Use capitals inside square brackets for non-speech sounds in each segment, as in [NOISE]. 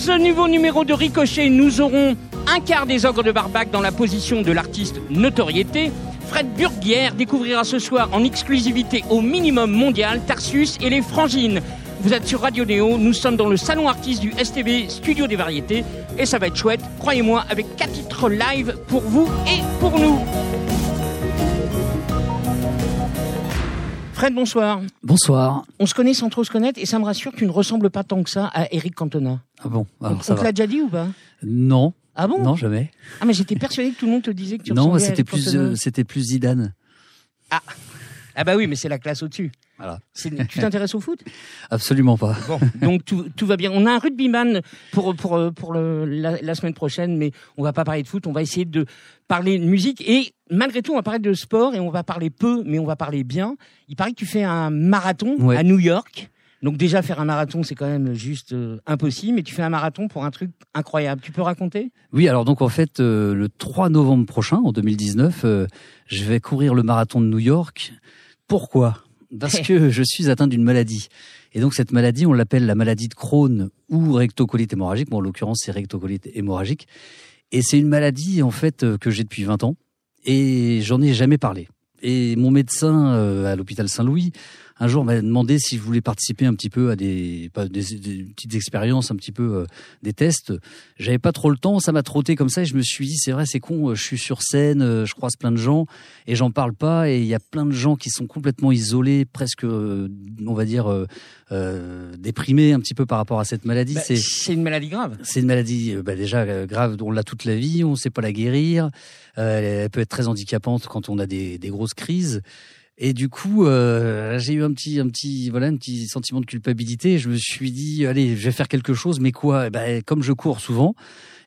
ce nouveau numéro de Ricochet, nous aurons un quart des ogres de Barbac dans la position de l'artiste notoriété. Fred Burguière découvrira ce soir en exclusivité au minimum mondial Tarsus et les Frangines. Vous êtes sur Radio Néo, nous sommes dans le salon artiste du STB Studio des Variétés et ça va être chouette, croyez-moi, avec quatre titres live pour vous et pour nous. Fred, bonsoir. Bonsoir. On se connaît sans trop se connaître et ça me rassure que tu ne ressembles pas tant que ça à Eric Cantona. Ah bon On, on te l'a déjà dit ou pas? Non. Ah bon? Non, jamais. Ah mais j'étais persuadé que tout le monde te disait que tu Non, ressemblais à c'était Eric plus, Cantona. euh, c'était plus Zidane. Ah. ah bah oui, mais c'est la classe au-dessus. Voilà. Tu t'intéresses au foot? Absolument pas. Bon, [LAUGHS] donc tout, tout va bien. On a un rugbyman pour pour euh, pour le, la, la semaine prochaine, mais on va pas parler de foot. On va essayer de parler de musique et malgré tout, on va parler de sport et on va parler peu, mais on va parler bien. Il paraît que tu fais un marathon Ouais. à New York. Donc déjà faire un marathon, c'est quand même juste euh, impossible, mais tu fais un marathon pour un truc incroyable. Tu peux raconter? Oui, alors donc en fait, euh, le 3 novembre prochain, en 2019, euh, je vais courir le marathon de New York. Pourquoi? Parce que je suis atteint d'une maladie. Et donc cette maladie, on l'appelle la maladie de Crohn ou rectocolite hémorragique. Bon, en l'occurrence, c'est rectocolite hémorragique. Et c'est une maladie en fait euh, que j'ai depuis 20 ans et j'en ai jamais parlé. Et mon médecin euh, à l'hôpital Saint-Louis un jour m'a demandé si je voulais participer un petit peu à des, pas des, des petites expériences, un petit peu euh, des tests. J'avais pas trop le temps, ça m'a trotté comme ça et je me suis dit c'est vrai c'est con, euh, je suis sur scène, euh, je croise plein de gens et j'en parle pas et il y a plein de gens qui sont complètement isolés, presque euh, on va dire euh, euh, déprimés un petit peu par rapport à cette maladie. Bah, c'est une maladie grave. c'est une maladie bah, déjà grave, on l'a toute la vie, on ne sait pas la guérir. Euh, elle peut être très handicapante quand on a des, des grosses crises. Et du coup, euh, j'ai eu un petit, un petit, voilà, un petit sentiment de culpabilité. Je me suis dit, allez, je vais faire quelque chose, mais quoi? Eh ben, comme je cours souvent,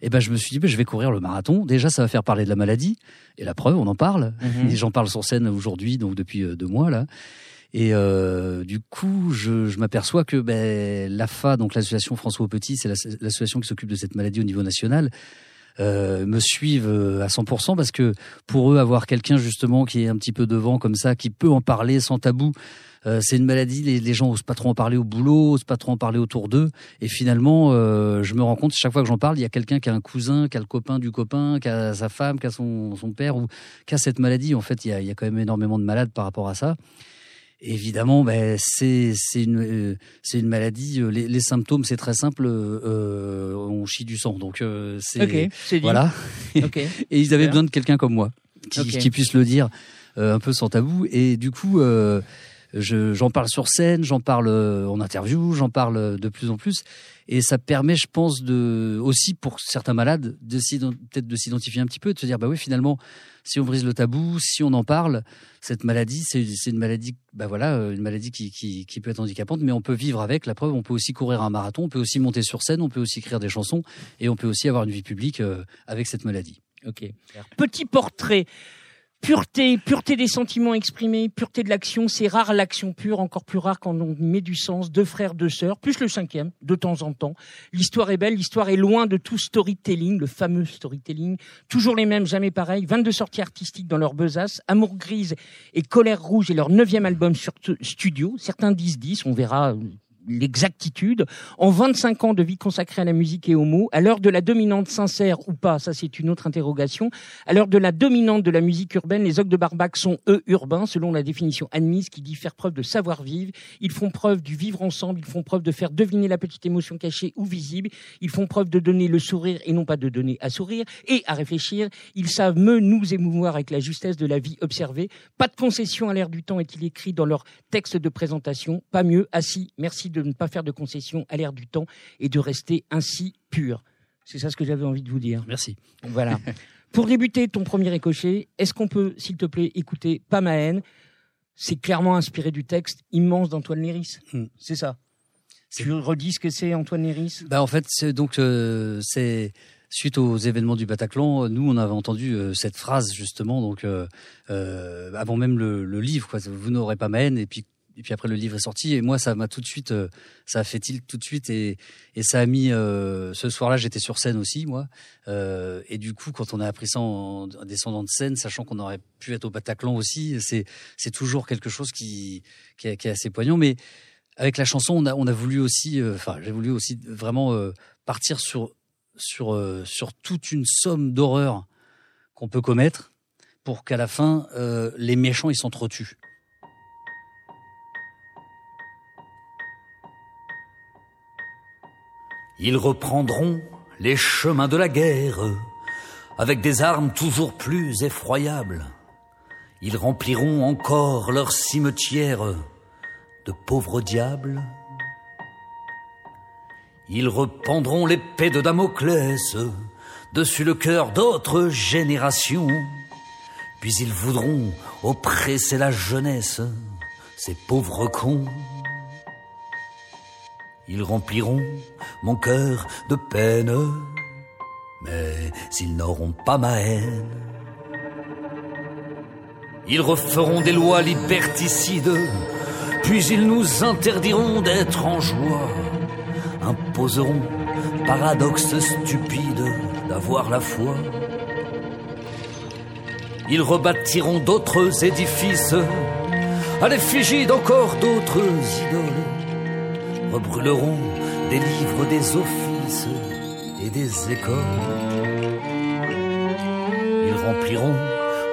eh ben, je me suis dit, ben, je vais courir le marathon. Déjà, ça va faire parler de la maladie. Et la preuve, on en parle. Mhm. Et j'en parle sur scène aujourd'hui, donc depuis euh, deux mois là. Et euh, du coup, je, je m'aperçois que ben, l'AFA, donc l'association François Petit, c'est l'ass- l'association qui s'occupe de cette maladie au niveau national, euh, me suivent euh, à 100% parce que pour eux, avoir quelqu'un justement qui est un petit peu devant comme ça, qui peut en parler sans tabou, euh, c'est une maladie, les, les gens osent pas trop en parler au boulot, osent pas trop en parler autour d'eux. Et finalement, euh, je me rends compte, chaque fois que j'en parle, il y a quelqu'un qui a un cousin, qui a le copain du copain, qui a sa femme, qui a son, son père, ou qui a cette maladie. En fait, il y a, il y a quand même énormément de malades par rapport à ça. Évidemment, ben, c'est c'est une euh, c'est une maladie. euh, Les, les symptômes, c'est très simple. Euh, on chie du sang, donc euh, c'est voilà. [LAUGHS] Et ils avaient besoin de quelqu'un comme moi qui, puisse le dire euh, un peu sans tabou. Et du coup, euh, je- j'en parle sur scène, j'en parle euh, en interview, j'en parle euh, de plus en plus. Et ça permet, je pense, de aussi pour certains malades, peut-être de s'identifier un petit peu, de se dire bah oui, finalement, si on brise le tabou, si on en parle, cette maladie, c'est une maladie, bah voilà, euh, une maladie qui peut être handicapante, mais on peut vivre avec. La preuve, on peut aussi courir un marathon, on peut aussi monter sur scène, on peut aussi écrire des chansons, et on peut aussi avoir une vie publique euh, avec cette maladie. Ok. Petit portrait. Pureté, pureté des sentiments exprimés, pureté de l'action, c'est rare l'action pure, encore plus rare quand on met du sens, deux frères, deux sœurs, plus le cinquième, de temps en temps. L'histoire est belle, l'histoire est loin de tout storytelling, le fameux storytelling, toujours les mêmes, jamais pareil, 22 sorties artistiques dans leur besace, Amour grise et Colère rouge et leur neuvième album sur studio, certains disent 10, on verra l'exactitude, en 25 ans de vie consacrée à la musique et aux mots, à l'heure de la dominante sincère ou pas, ça c'est une autre interrogation, à l'heure de la dominante de la musique urbaine, les Ogres de Barbac sont eux urbains, selon la définition admise qui dit faire preuve de savoir-vivre. Ils font preuve du vivre ensemble, ils font preuve de faire deviner la petite émotion cachée ou visible, ils font preuve de donner le sourire et non pas de donner à sourire et à réfléchir. Ils savent me nous émouvoir avec la justesse de la vie observée. Pas de concession à l'air du temps est-il écrit dans leur texte de présentation. Pas mieux, assis, merci de ne pas faire de concession à l'air du temps et de rester ainsi pur. C'est ça ce que j'avais envie de vous dire. Merci. Voilà. Pour débuter ton premier écoché, est-ce qu'on peut, s'il te plaît, écouter Pas ma haine? C'est clairement inspiré du texte immense d'Antoine Léris. Hmm. C'est ça. Tu redis ce que c'est Antoine Léris? Bah en fait, c'est donc euh, c'est suite aux événements du Bataclan, nous on avait entendu euh, cette phrase justement donc euh, euh, avant même le, le livre quoi. Vous n'aurez pas ma haine et puis et puis après le livre est sorti. Et moi ça m'a tout de suite euh, ça a fait tilt tout de suite. Et et ça a mis euh, ce soir-là j'étais sur scène aussi moi. Euh, et du coup quand on a appris ça en, en descendant de scène sachant qu'on aurait pu être au Bataclan aussi c'est c'est toujours quelque chose qui est, qui est assez poignant. Mais avec la chanson, on a, on a voulu aussi, enfin, j'ai voulu aussi vraiment partir sur sur sur toute une somme d'horreurs qu'on peut commettre pour qu'à la fin, les méchants ils s'entretuent. Ils reprendront les chemins de la guerre avec des armes toujours plus effroyables. Ils rempliront encore leur cimetière de pauvres diables. Ils rependront l'épée de Damoclès dessus le cœur d'autres générations. Puis ils voudront oppresser la jeunesse, ces pauvres cons. Ils rempliront mon cœur de peine, mais s'ils n'auront pas ma haine, ils referont des lois liberticides, puis ils nous interdiront d'être en joie, imposeront paradoxe stupide d'avoir la foi. Ils rebâtiront d'autres édifices. À l'effigie d'encore d'autres idoles, rebrûleront des livres des offices et des écoles. Ils rempliront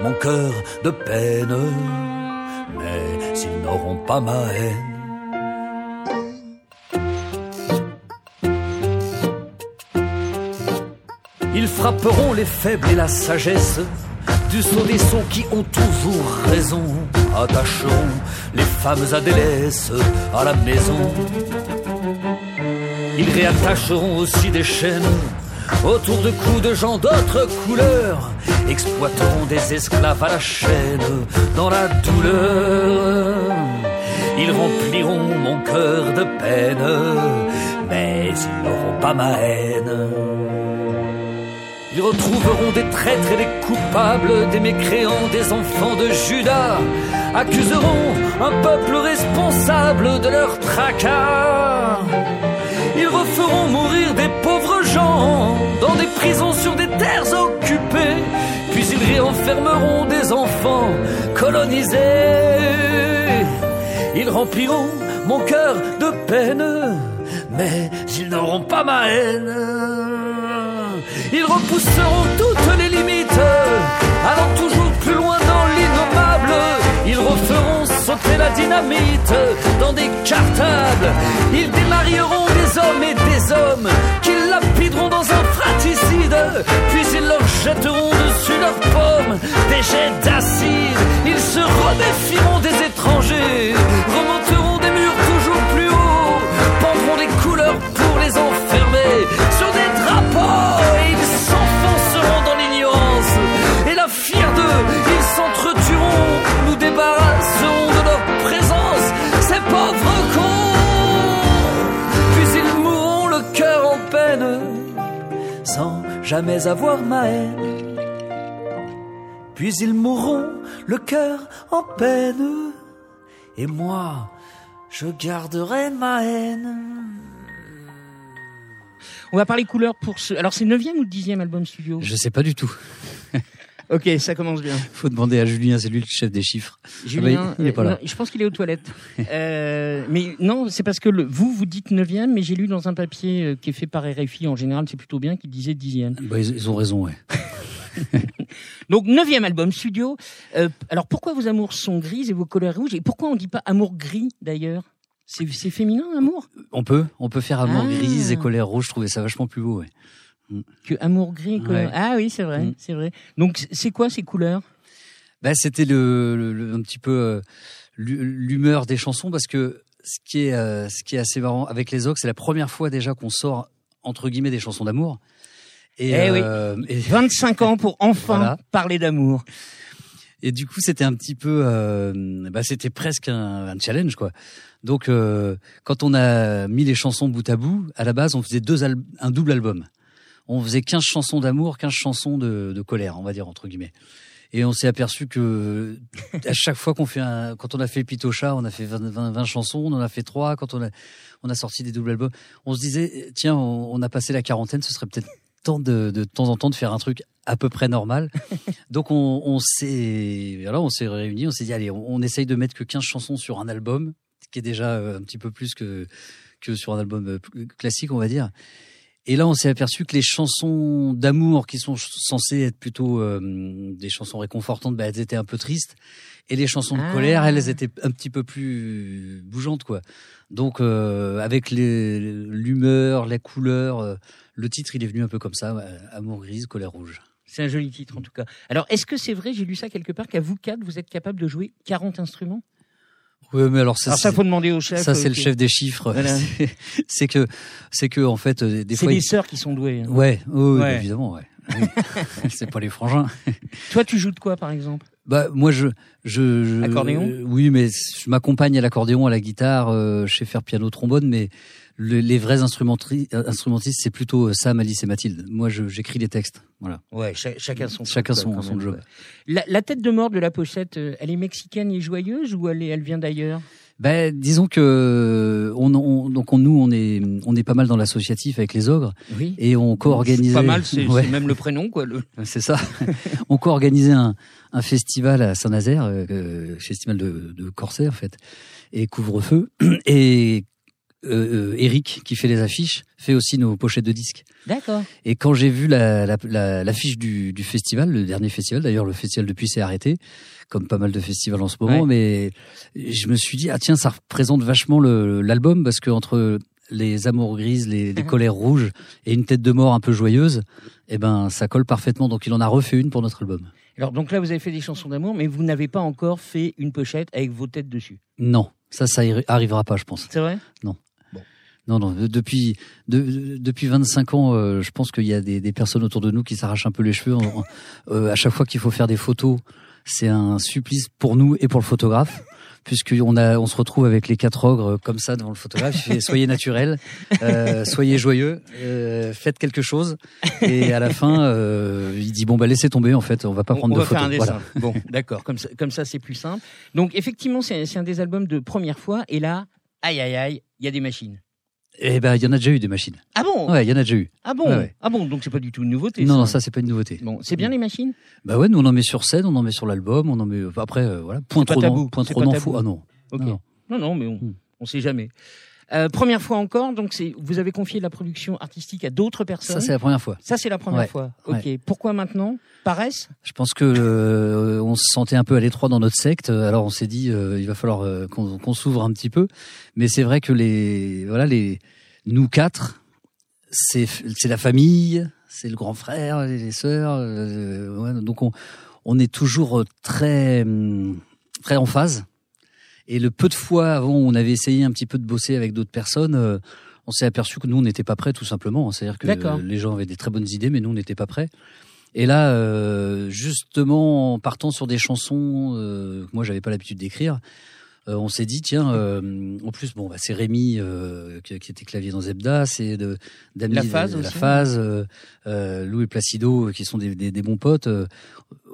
mon cœur de peine, mais s'ils n'auront pas ma haine, Ils frapperont les faibles et la sagesse du saut des sons qui ont toujours raison. Attacheront les femmes à à la maison. Ils réattacheront aussi des chaînes autour de coups de gens d'autres couleurs, exploiteront des esclaves à la chaîne dans la douleur. Ils rempliront mon cœur de peine, mais ils n'auront pas ma haine. Ils retrouveront des traîtres et des coupables, des mécréants, des enfants de Judas, accuseront un peuple responsable de leur tracas. Referont mourir des pauvres gens dans des prisons sur des terres occupées. Puis ils réenfermeront des enfants colonisés. Ils rempliront mon cœur de peine, mais ils n'auront pas ma haine. Ils repousseront toutes les limites, allant toujours plus loin dans l'innommable. Ils referont la dynamite dans des cartables. Ils démarieront des hommes et des hommes qu'ils lapideront dans un fratricide. Puis ils leur jetteront dessus leurs pommes des jets d'acide. Ils se redéfieront des étrangers, remonteront des murs toujours plus hauts, pendront des couleurs pour les enfermer jamais avoir ma haine. Puis ils mourront le cœur en peine, et moi, je garderai ma haine. On va parler couleurs pour ce. Alors c'est le 9 ou le 10 album studio? Je sais pas du tout. [LAUGHS] Ok, ça commence bien. Faut demander à Julien, c'est lui le chef des chiffres. Julien, Ah bah, il est pas là. je pense qu'il est aux toilettes. Euh, mais non, c'est parce que le, vous, vous dites 9 mais j'ai lu dans un papier euh, qui est fait par RFI, en général c'est plutôt bien, qui disait 10 Bah, ils, ils ont raison, ouais. [LAUGHS] Donc 9 album studio. Euh, alors pourquoi vos amours sont grises et vos couleurs rouges? Et pourquoi on dit pas amour gris d'ailleurs? C'est, c'est féminin, amour? On peut, on peut faire amour Ah. grise et colère rouge. Je trouvais ça vachement plus beau, ouais. Que amour gris. Ouais. Ah oui, c'est vrai, Mm. c'est vrai. Donc c'est quoi ces couleurs? Bah, c'était le, le- le- un petit peu euh, l'hu- l'humeur des chansons parce que ce qui est, euh, ce qui est assez marrant avec les Ox, c'est la première fois déjà qu'on sort entre guillemets des chansons d'amour. Et, Eh oui. euh, et, 25 ans pour [LAUGHS] enfin Voilà. parler d'amour. et du coup, c'était un petit peu, bah, c'était presque un, un challenge, quoi. Donc, quand on a mis les chansons bout à bout, à la base, on faisait deux un double album. On faisait 15 chansons d'amour, 15 chansons de, de colère, on va dire entre guillemets. Et on s'est aperçu que [LAUGHS] à chaque fois qu'on fait un, quand on a fait Pitocha, on a fait 20, 20, 20 chansons, on en a fait trois. Quand on a, on a sorti des doubles albums, on se disait tiens, on, on a passé la quarantaine, ce serait peut-être temps de, de temps en temps de faire un truc à peu près normal. [LAUGHS] Donc on, on s'est, voilà, on s'est réunis, on s'est dit allez, on, on essaye de mettre que 15 chansons sur un album qui est déjà euh, un petit peu plus que que sur un album euh, classique, on va dire. Et là, on s'est aperçu que les chansons d'amour, qui sont censées être plutôt euh, des chansons réconfortantes, bah, elles étaient un peu tristes. Et les chansons de Ah. colère, elles étaient un petit peu plus bougeantes, quoi. Donc, euh, avec l'humeur, la couleur, euh, le titre, il est venu un peu comme ça, Amour grise, colère rouge. C'est un joli titre en tout cas. Alors, est-ce que c'est vrai, j'ai lu ça quelque part, qu'à vous quatre, vous êtes capable de jouer 40 instruments? Oui, mais alors ça, Alors ça, c'est- faut demander au chef. ça, c'est euh, le chef des chiffres. Voilà. C'est- [LAUGHS] C'est que, c'est que, en fait, euh, des C'est fois, les il- sœurs qui sont douées. hein. ouais, oui, oui, Ouais. évidemment, ouais. [LAUGHS] C'est pas les frangins. [LAUGHS] Toi, tu joues de quoi, par exemple? Bah moi je je, je- Accordéon? euh, oui mais je m'accompagne à l'accordéon à la guitare euh, je sais faire piano trombone mais le- les vrais euh, instrumentistes c'est plutôt euh, Sam Alice et Mathilde moi j'écris les textes voilà Ouais, cha- chacun son. Chacun son- job. La, la tête de mort de la pochette, euh, elle est mexicaine et joyeuse ou elle, est, elle vient d'ailleurs? Ben disons que on, on- donc on, nous on est on est pas mal dans l'associatif avec les ogres Oui. et on co-organisait Pas mal, c'est Ouais. même le prénom, quoi. Le... [LAUGHS] C'est ça. on co-organisait un, un festival à Saint-Nazaire, euh, festival de, de en fait, et couvre-feu. Et euh, euh, Eric, qui fait les affiches, fait aussi nos pochettes de disques. D'accord. Et quand j'ai vu la, la, la- l'affiche du, du festival, le dernier festival, d'ailleurs le festival depuis s'est arrêté, comme pas mal de festivals en ce moment, mais je me suis dit ah tiens ça représente vachement l'album parce que entre les amours grises, les, les [LAUGHS] colères rouges et une tête de mort un peu joyeuse, eh ben ça colle parfaitement. Donc il en a refait une pour notre album. Alors, donc là, vous avez fait des chansons d'amour, mais vous n'avez pas encore fait une pochette avec vos têtes dessus. Non, ça ça arrivera pas, je pense. C'est vrai? Non, non. de- Depuis de- de- depuis 25 ans, euh, je pense qu'il y a des, des personnes autour de nous qui s'arrachent un peu les cheveux. En- euh, à chaque fois qu'il faut faire des photos, c'est un supplice pour nous et pour le photographe. Puisqu'on a, on se retrouve avec les quatre ogres euh, comme ça devant le photographe. Fait soyez naturel, euh, soyez joyeux, euh, faites quelque chose. Et à la fin, euh, il dit bon bah laissez tomber en fait, on va pas on, prendre on de va faire photos. un dessin. Voilà. Bon, d'accord. Comme ça, comme ça, c'est plus simple. Donc, effectivement, c'est c'est un des albums de première fois. Et là, aïe, aïe, aïe, il y a des machines. Et ben il y en a déjà eu des machines. Ah bon? Ouais, il y en a déjà eu. Ah bon? Ouais, ouais. Ah bon Donc, c'est pas du tout une nouveauté. Non, non, ça c'est pas une nouveauté. Bon, c'est bien les machines? Bah ouais, nous on en met sur scène, on en met sur l'album, on en met après euh, voilà, point trop d'en- point trop d'infos. tabou. Ah non. Ok. Non. Non, non, mais on, Hmm. on sait jamais. Euh, première fois encore, donc c'est vous avez confié la production artistique à d'autres personnes. Ça c'est la première fois. Ça, c'est la première Ouais. fois. Ok. Pourquoi maintenant? Paresse? Je pense que euh, on se sentait un peu à l'étroit dans notre secte, alors on s'est dit euh, il va falloir euh, qu'on s'ouvre un petit peu. Mais c'est vrai que les voilà les nous quatre, c'est c'est la famille, c'est le grand frère, les, les sœurs, euh, ouais, donc on on est toujours très très en phase. Et le peu de fois avant où on avait essayé un petit peu de bosser avec d'autres personnes, euh, on s'est aperçu que nous on n'était pas prêts tout simplement. C'est-à-dire que les gens avaient des très bonnes idées, mais nous on n'était pas prêts. Et là, euh, justement, en partant sur des chansons euh, que moi j'avais pas l'habitude d'écrire, euh, on s'est dit tiens, euh, en plus bon, bah, c'est Rémi euh, qui, qui était clavier dans Zebda, c'est de Dami, La Phase de- la phase, euh, euh, Lou et Placido euh, qui sont des, des, des bons potes. euh,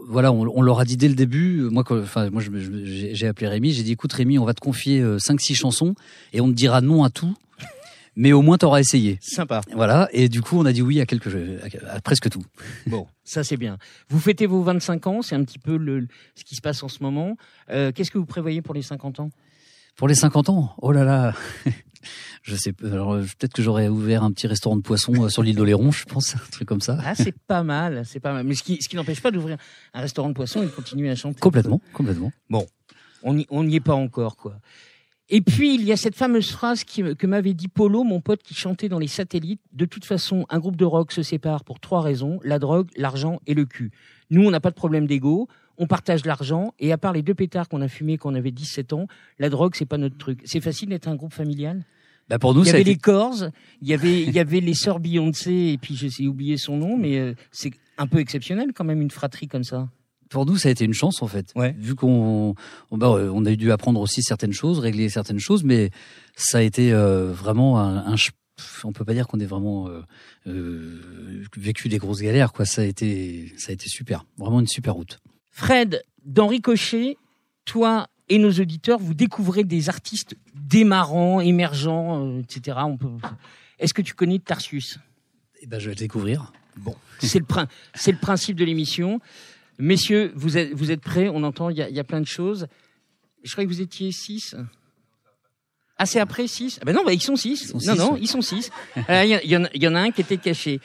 voilà, on, on leur a dit dès le début. Moi, enfin, moi, j'ai appelé Rémi. J'ai dit, écoute, Rémi, on va te confier euh, cinq, six chansons et on te dira non à tout, mais au moins t'auras essayé. Sympa. Voilà. Et du coup, on a dit oui à quelque, à, à presque tout. Bon, ça c'est bien. Vous fêtez vos 25 ans, c'est un petit peu le, ce qui se passe en ce moment. Euh, Qu'est-ce que vous prévoyez pour les 50 ans? Pour les 50 ans, oh là là. [LAUGHS] Je sais pas. Alors euh, peut-être que j'aurais ouvert un petit restaurant de poissons euh, sur l'île d'Oléron, je pense, un truc comme ça. Ah, c'est pas mal, c'est pas mal. Mais ce qui, ce qui n'empêche pas d'ouvrir un restaurant de poisson et de continuer à chanter. Complètement, complètement. On n'y on n'y est pas encore, quoi. Et puis, il y a cette fameuse phrase qui, que m'avait dit Polo, mon pote qui chantait dans les satellites. De toute façon, un groupe de rock se sépare pour trois raisons, la drogue, l'argent et le cul. Nous, on n'a pas de problème d'ego, on partage l'argent, et à part les deux pétards qu'on a fumés quand on avait 17 ans, la drogue, c'est pas notre truc. C'est facile d'être un groupe familial? Bah pour nous, Il y avait été- les Corrs, il y avait, il y avait les sœurs Beyoncé, et puis j'ai oublié son nom, mais euh, c'est un peu exceptionnel quand même, une fratrie comme ça. Pour nous, ça a été une chance en fait. Ouais. Vu qu'on on, bah, on a dû apprendre aussi certaines choses, régler certaines choses, mais ça a été euh, vraiment un, un on peut pas dire qu'on ait vraiment euh, euh, vécu des grosses galères quoi. Ça a été ça a été super, vraiment une super route. Fred, dans Ricochet, toi et nos auditeurs, vous découvrez des artistes démarrants, émergents, etc. On peut... Est-ce que tu connais Tarsius Et ben je vais le découvrir. C'est le, prin- c'est le principe de l'émission. Messieurs, vous êtes, vous êtes prêts? On entend, il y y a plein de choses. Je croyais que vous étiez six. Ah, c'est après 6 ah Ben non, bah, ils sont 6. sont Non, non, ils sont 6. Il y, y en a un qui était caché.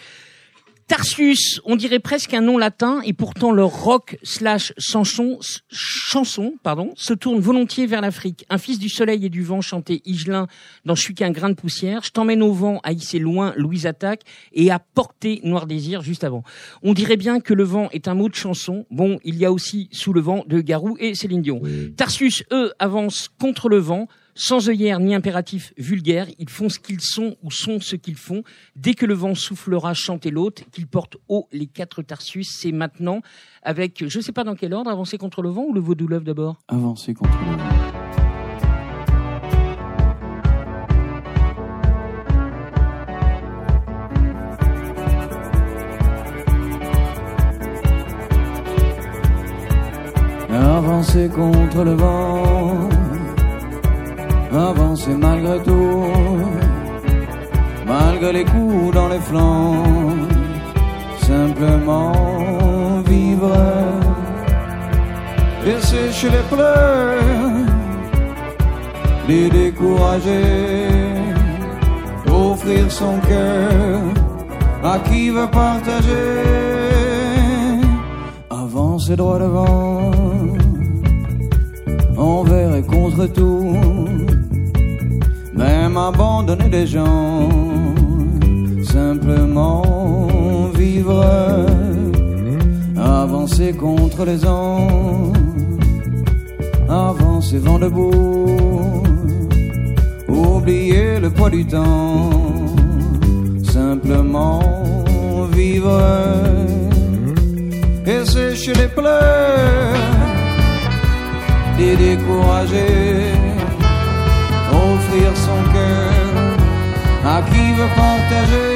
Tarsius, on dirait presque un nom latin, et pourtant leur rock slash chanson, chanson, pardon, se tourne volontiers vers l'Afrique. Un fils du soleil et du vent chantait Higelin dans Je suis qu'un grain de poussière. Je t'emmène au vent, à hisser loin, Louise attaque, et à porter Noir désir juste avant. On dirait bien que le vent est un mot de chanson. Bon, il y a aussi Sous le vent de Garou et Céline Dion. Tarsius, eux, avancent contre le vent, sans œillère ni impératif vulgaire, ils font ce qu'ils sont ou sont ce qu'ils font. Dès que le vent soufflera, chanter l'autre, qu'ils portent haut les quatre Tarsus, c'est maintenant avec, je sais pas dans quel ordre, avancer contre le vent ou le vaudou love d'abord? Avancer contre le vent. Avancer contre le vent, avancer malgré tout, malgré les coups dans les flancs, simplement vivre. Et sécher les pleurs, les décourager, offrir son cœur à qui veut partager, avancer droit devant, envers et contre tout, même abandonner des gens, simplement vivre avancer contre les ans, avancer vent debout, oublier le poids du temps, simplement vivre. Et sécher les pleurs, décourager, offrir son cœur à qui veut partager.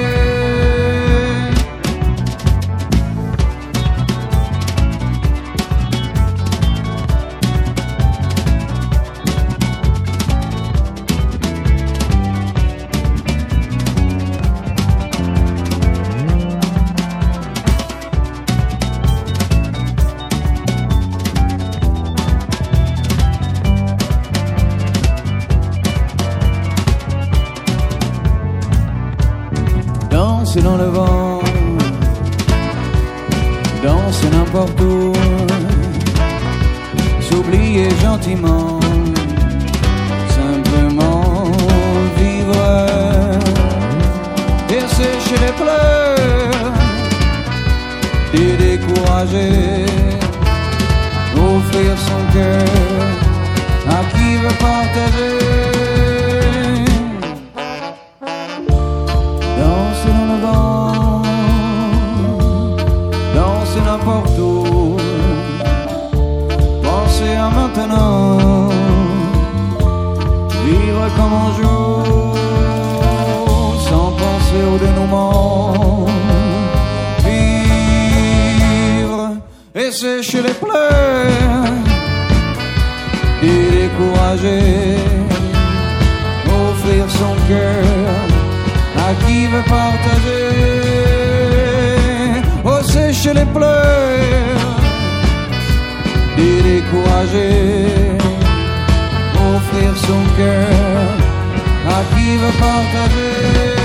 Sécher les pleurs, et décourager, offrir son cœur à qui veut partager.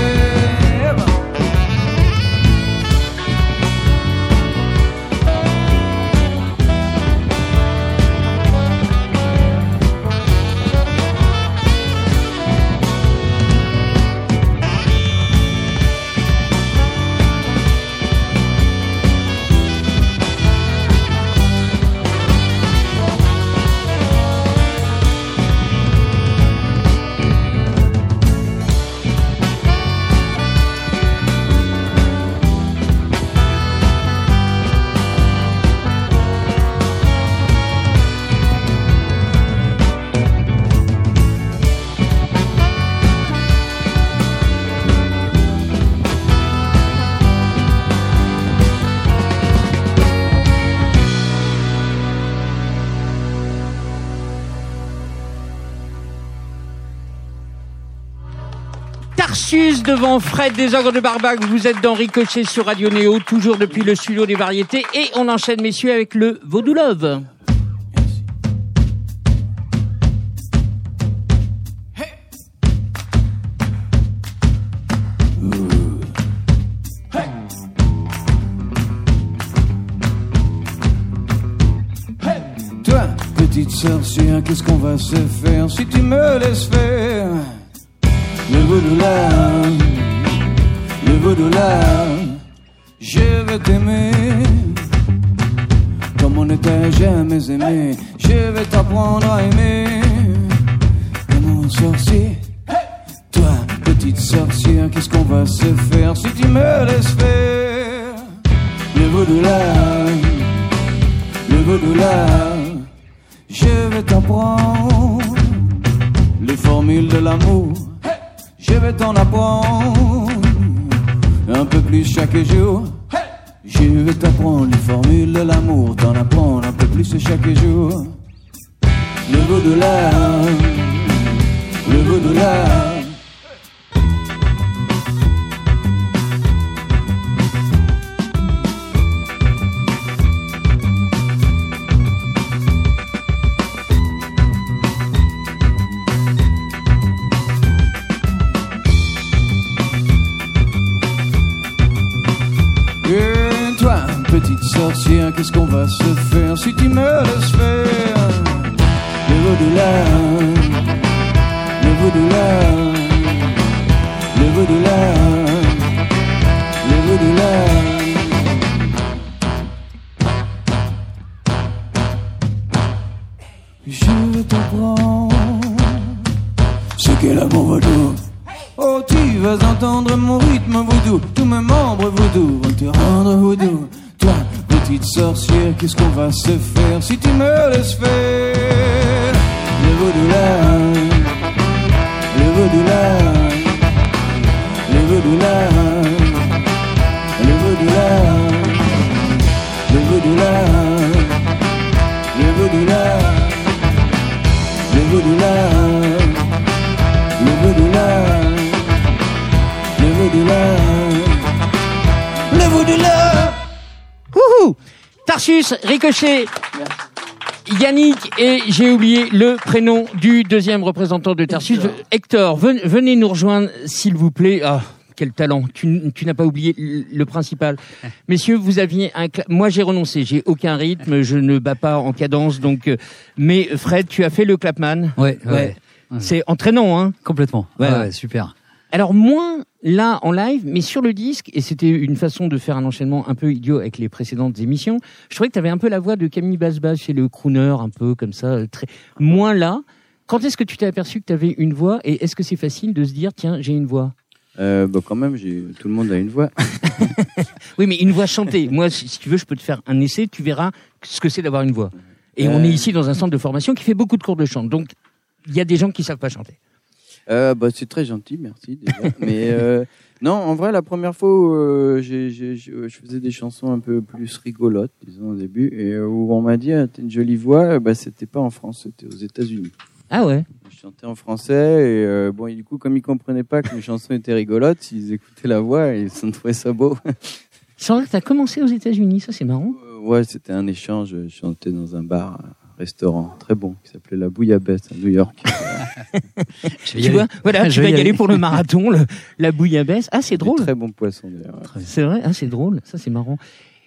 Fred des Ogres de Barbac, vous êtes dans Ricochet sur Radio Néo, toujours depuis le studio des variétés, et on enchaîne messieurs avec le Vaudou Love. Toi petite sorcière, qu'est-ce qu'on va se faire si tu me laisses faire? Le Vaudou de le vaudou là, je vais t'aimer comme on n'était jamais aimé. Je vais t'apprendre à aimer. Et mon sorcier, toi, petite sorcière, qu'est-ce qu'on va se faire si tu me laisses faire? Le vaudou là, le vaudou là, je vais t'apprendre les formules de l'amour. Je vais t'en apprendre un peu plus chaque jour. Je vais t'apprendre les formules de l'amour, t'en apprendre un peu plus chaque jour. Le vaudou là, le vaudou là. Et qu'est-ce qu'on va se faire si tu me laisses faire là, le vaudou là, le vaudou là, le vaudou là. Tarsus, Ricochet, Yannick et j'ai oublié le prénom du deuxième représentant de Tarsus, Hector. Venez, venez nous rejoindre, s'il vous plaît. Ah, quel talent Tu, tu n'as pas oublié le principal. [LAUGHS] Messieurs, vous aviez un... Moi, j'ai renoncé. J'ai aucun rythme. Je ne bats pas en cadence. Donc, euh, mais Fred, tu as fait le clapman. Ouais, ouais. C'est entraînant, hein complètement. Ouais. ouais, super. Alors moins là en live, mais sur le disque, et c'était une façon de faire un enchaînement un peu idiot avec les précédentes émissions, je trouvais que tu avais un peu la voix de Camille Basbas chez le crooner, un peu comme ça, très moins là. Quand est-ce que tu t'es aperçu que tu avais une voix et est-ce que c'est facile de se dire tiens j'ai une voix? Euh, bah quand même, j'ai tout le monde a une voix. [LAUGHS] [LAUGHS] Oui mais une voix chantée. Moi si tu veux je peux te faire un essai, tu verras ce que c'est d'avoir une voix. Et on est ici dans un centre de formation qui fait beaucoup de cours de chant, donc il y a des gens qui savent pas chanter. Euh, bah c'est très gentil, merci déjà. [LAUGHS] Mais euh, non, en vrai, la première fois où euh, j'ai- j'ai- je je faisais des chansons un peu plus rigolotes, disons au début, et où on m'a dit ah, t'as une jolie voix, bah c'était pas en France, c'était aux États-Unis. Ah ouais. Je chantais en français et euh, bon, et du coup, comme ils comprenaient pas que mes chansons étaient rigolotes, ils écoutaient la voix et ils trouvé ça beau. C'est vrai que t'as commencé aux États-Unis, ça c'est marrant. Euh, ouais, c'était un échange. Je chantais dans un bar, restaurant très bon qui s'appelait la Bouillabaisse à New York. [LAUGHS] Je vais y Tu aller. vois, voilà, Je tu vais vas y aller pour le marathon, le- la bouillabaisse. Ah, c'est drôle. Très bon poisson d'ailleurs. ouais. C'est vrai, ah, c'est drôle. Ça, c'est marrant.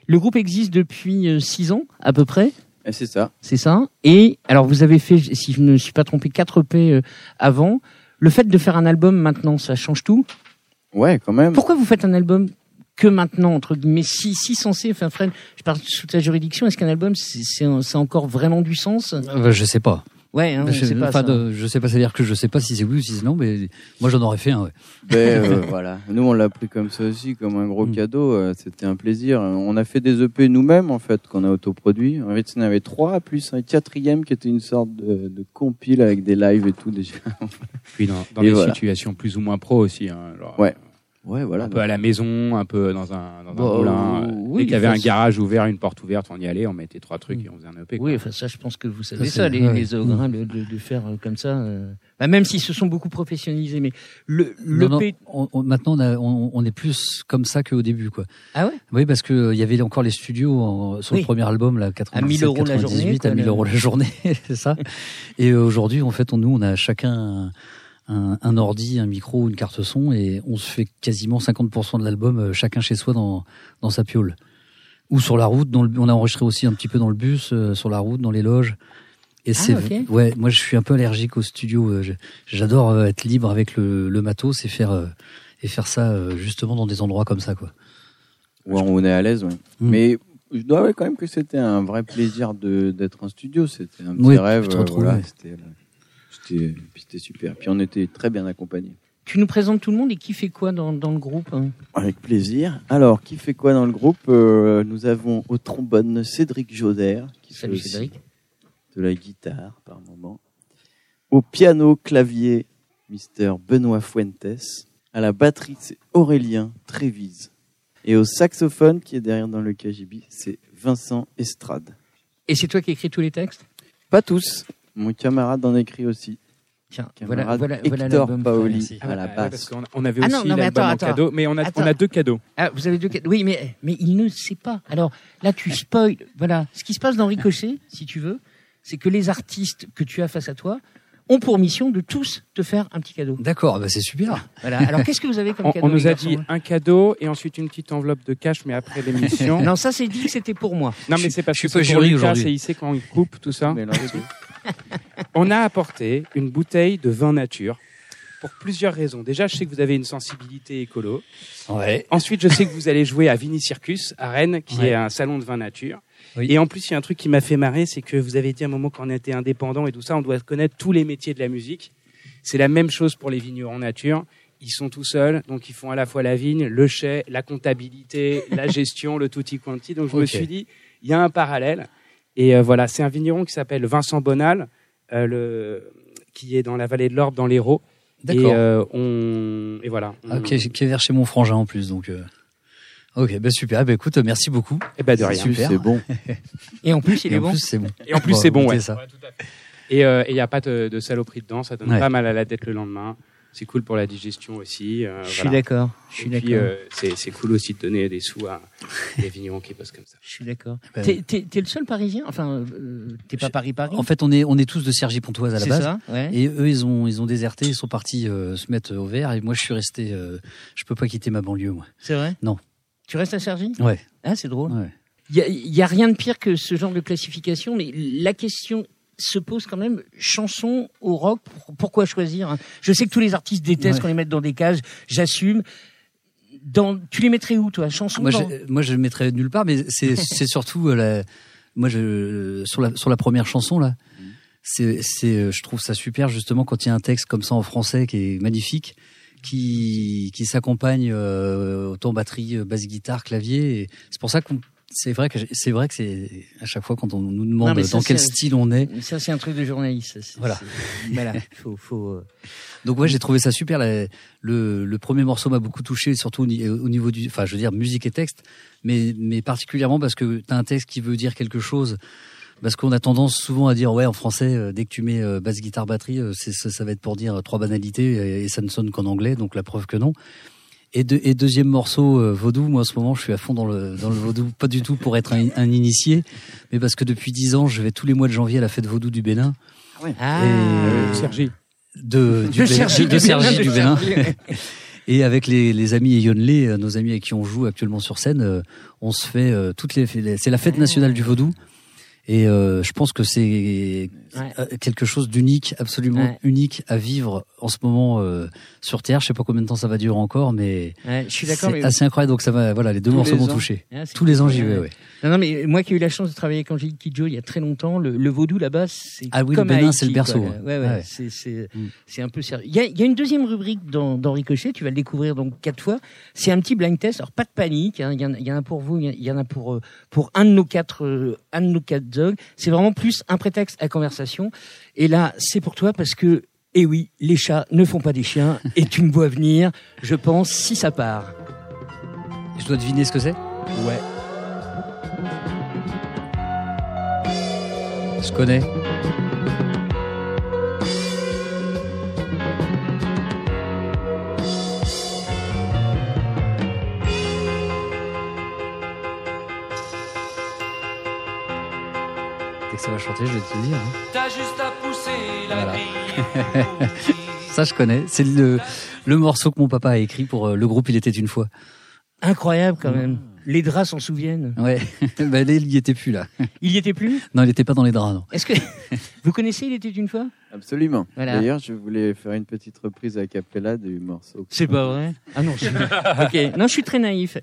Le groupe existe depuis euh, six ans, à peu près. Et c'est ça. C'est ça. Et alors, vous avez fait, si je ne me suis pas trompé, 4 EP euh, avant. Le fait de faire un album maintenant, ça change tout? Ouais, quand même. Pourquoi vous faites un album que maintenant, entre guillemets, si, si censé, enfin, Fred, je parle sous ta juridiction, est-ce qu'un album, c'est c'est- c'est encore vraiment du sens? Euh, je sais pas. Ouais, hein, je, sait pas. de- je sais pas, c'est-à-dire que je sais pas si c'est oui ou si c'est non, mais moi j'en aurais fait un. Ouais. Ben, euh, [LAUGHS] voilà. Nous, on l'a pris comme ça aussi, comme un gros Mm. cadeau. euh, C'était un plaisir. On a fait des EP nous-mêmes, en fait, qu'on a autoproduit. En fait, il y en avait trois, plus un quatrième qui était une sorte de, de compile avec des lives et tout déjà. Puis dans, dans des voilà. situations plus ou moins pro aussi. Hein, genre, Ouais. Ouais, voilà. Un peu à la maison, un peu dans un, dans un Bah, moulin. euh, Dès oui, qu'il y avait un garage ouvert, une porte ouverte, on y allait, on mettait trois trucs et on faisait un EP. quoi. Oui, enfin ça, je pense que vous savez Ça, ça, les, ouais. les de, de, de faire euh, comme ça. euh. Bah, même s'ils se sont beaucoup professionnalisés, mais le, le Non, on- on- maintenant on, a- on- on est plus comme ça qu'au début, quoi. Ah ouais? Oui, parce que euh, il y avait encore les studios en- sur Oui. le premier album, là, 97, 1000 euros la 98, journée, quoi, à 1000 le- euros la journée, [LAUGHS] c'est ça. Et euh, aujourd'hui, en fait, on, nous, on a chacun un, ordi, un micro, une carte son, et on se fait quasiment 50% de l'album, euh, chacun chez soi dans, dans sa piole. Ou sur la route, dans le, on a enregistré aussi un petit peu dans le bus, euh, sur la route, dans les loges. Et c'est ok. ouais, moi je suis un peu allergique au studio. euh, J'adore euh, être libre avec le, le matos et faire euh, et faire ça euh, justement dans des endroits comme ça quoi. Où on est à l'aise, ouais. Mm. Mais je dois avouer quand même que c'était un vrai plaisir de d'être en studio. C'était un petit Oui, rêve. voilà, ouais. c'était, puis c'était super. Puis on était très bien accompagnés. Tu nous présentes tout le monde et qui fait quoi dans, dans le groupe hein? Avec plaisir. Alors, qui fait quoi dans le groupe? Euh, Nous avons au trombone Cédric Joder, qui Salut aussi Cédric. de la guitare par moment. Au piano clavier, Mister Benoît Fuentes. À la batterie, c'est Aurélien Trévise. Et au saxophone, qui est derrière dans le KGB, c'est Vincent Estrade. Et c'est toi qui écris tous les textes? Pas tous. Mon camarade en écrit aussi. Tiens, voilà, Camarade voilà, voilà l'album. Paoli à la parce basse. on avait Ah aussi non, non, mais attends, attends. cadeau, mais on a, Attends. on a deux cadeaux. Ah, vous avez deux cadeaux. Oui, mais, mais il ne sait pas. Alors là, tu spoil. Voilà. Ce qui se passe dans Ricochet, si tu veux, c'est que les artistes que tu as face à toi ont pour mission de tous te faire un petit cadeau. D'accord, bah c'est super. Voilà. Alors qu'est-ce que vous avez comme On, cadeau on nous a dit un cadeau et ensuite une petite enveloppe de cash, mais après l'émission. [LAUGHS] Non, ça c'est dit que c'était pour moi. Non, mais c'est parce je que pas c'est pour jury aujourd'hui. c'est ici quand il coupe tout ça. Mélange [LAUGHS] tout. [LAUGHS] On a apporté une bouteille de vin nature pour plusieurs raisons. Déjà, je sais que vous avez une sensibilité écolo. Ouais. Ensuite, je sais que vous allez jouer à Vini Circus à Rennes, qui Ouais. est un salon de vin nature. Oui. Et en plus, il y a un truc qui m'a fait marrer, c'est que vous avez dit à un moment qu'on était indépendant et tout ça, on doit connaître tous les métiers de la musique. C'est la même chose pour les vignerons nature. Ils sont tout seuls, donc ils font à la fois la vigne, le chai, la comptabilité, la [LAUGHS] gestion, le tutti quanti. Donc je me suis dit, il y a un parallèle. Et euh, voilà, c'est un vigneron qui s'appelle Vincent Bonal, euh, le, qui est dans la vallée de l'Orbe, dans l'Hérault. Et, D'accord. euh, on, et voilà. On- Ah, qui, est, qui est vers chez mon frangin en plus donc. euh, Ok, bah super. Bah écoute, merci beaucoup. Eh ben, de rien. super. C'est bon. Et en plus, il Et est en bon. plus c'est bon. Et en plus, Bon, c'est bon, ouais. ça. Ouais, tout à fait. Et euh, il n'y a pas de, de saloperie dedans, ça donne Ouais. pas mal à la tête le lendemain. C'est cool pour la digestion aussi. euh, Je suis voilà. d'accord. Je suis Et puis, d'accord. euh, c'est c'est cool aussi de donner des sous à [LAUGHS] des vignerons qui bossent comme ça. Je suis d'accord. Ben- T'es, t'es- t'es le seul Parisien Enfin, euh, t'es pas Je- Paris-Paris En fait, on est on est tous de Cergy Pontoise à la C'est base. ça ouais. Et eux, ils ont ils ont déserté, ils sont partis euh, se mettre au vert. Et moi, je suis resté. euh, je peux pas quitter ma banlieue, moi. C'est vrai Non. Tu restes à Sergi Ouais. Ah, c'est drôle. Ouais. Il y a, il y a rien de pire que ce genre de classification, mais la question se pose quand même chanson au rock. pour- Pourquoi choisir hein? Je sais que tous les artistes détestent Ouais. qu'on les mette dans des cages. J'assume. Dans, tu les mettrais où, toi? Chanson Moi, dans- je, moi, je le mettrais nulle part, mais c'est [LAUGHS] c'est surtout euh, la. Moi, je sur la sur la première chanson là, c'est c'est euh, je trouve ça super justement quand il y a un texte comme ça en français qui est magnifique, qui qui s'accompagne euh, autant batterie, euh, basse guitare, clavier. et C'est pour ça qu'on c'est vrai que c'est vrai que c'est à chaque fois quand on nous demande Non, mais ça, dans quel style on est. Ça, c'est un truc de journaliste. Voilà. Voilà. Faut, faut, euh, Donc ouais, j'ai trouvé ça super. La- le, le premier morceau m'a beaucoup touché, surtout au, ni- au niveau du, enfin, je veux dire musique et texte, mais mais particulièrement parce que t'as un texte qui veut dire quelque chose. Parce qu'on a tendance souvent à dire ouais en français euh, dès que tu mets euh, basse guitare batterie euh, ça, ça va être pour dire euh, trois banalités et, et ça ne sonne qu'en anglais donc la preuve que non. Et, de- et deuxième morceau euh, vaudou moi en ce moment je suis à fond dans le dans le vaudou pas du tout pour être un, un initié mais parce que depuis dix ans je vais tous les mois de janvier à la fête vaudou du Bénin Ah. Et- Euh, Sergi. de du De Bénin, Sergi de- de du Bénin, Sergi de du Bénin. Sergi. [LAUGHS] Et avec les, les amis Yonlé, euh, nos amis avec qui on joue actuellement sur scène, euh, on se fait euh, toutes les, les- c'est la fête nationale du vaudou. Et euh, je pense que c'est Ouais. euh, quelque chose d'unique, absolument Ouais. unique à vivre en ce moment euh, sur Terre. Je sais pas combien de temps ça va durer encore, mais Ouais, je suis d'accord. c'est mais- assez incroyable. Donc ça va, voilà, les deux Tous morceaux m'ont touché. Ah, Tous les ans j'y vais. Non, non, mais moi qui ai eu la chance de travailler avec Angélique Kidjo il y a très longtemps, le, le vaudou là-bas, c'est Ah oui, le comme Bénin, c'est le berceau, quoi. ouais. Ouais, ouais, Ouais. c'est c'est Mm. c'est un peu sérieux. Il y a, il y a une deuxième rubrique dans, dans Ricochet, tu vas le découvrir donc quatre fois. C'est un petit blind test. Alors pas de panique, hein, il y, en y en a pour vous, il y en a- pour euh, pour un de nos quatre un de nos quatre dogs. C'est vraiment plus un prétexte à conversation. Et là, c'est pour toi parce que eh oui, les chats ne font pas des chiens [LAUGHS] et tu me vois venir. Je pense si ça part. Je dois deviner ce que c'est? Ouais. Je connais. Ça va chanter, je vais te le dire. hein. T'as juste à pousser la Voilà. grille. [LAUGHS] Ça, je connais. C'est le, le morceau que mon papa a écrit pour euh, le groupe Il était une fois. Incroyable quand même. Les draps s'en souviennent. Ouais, [LAUGHS] bah, il y était plus là. Il y était plus? Non, il était pas dans les draps, non. Est-ce que [LAUGHS] vous connaissez Il était une fois? Absolument. Voilà. D'ailleurs, je voulais faire une petite reprise à Capella du morceau. C'est pas vrai? Ah non, je... ok. Non, je suis très naïf.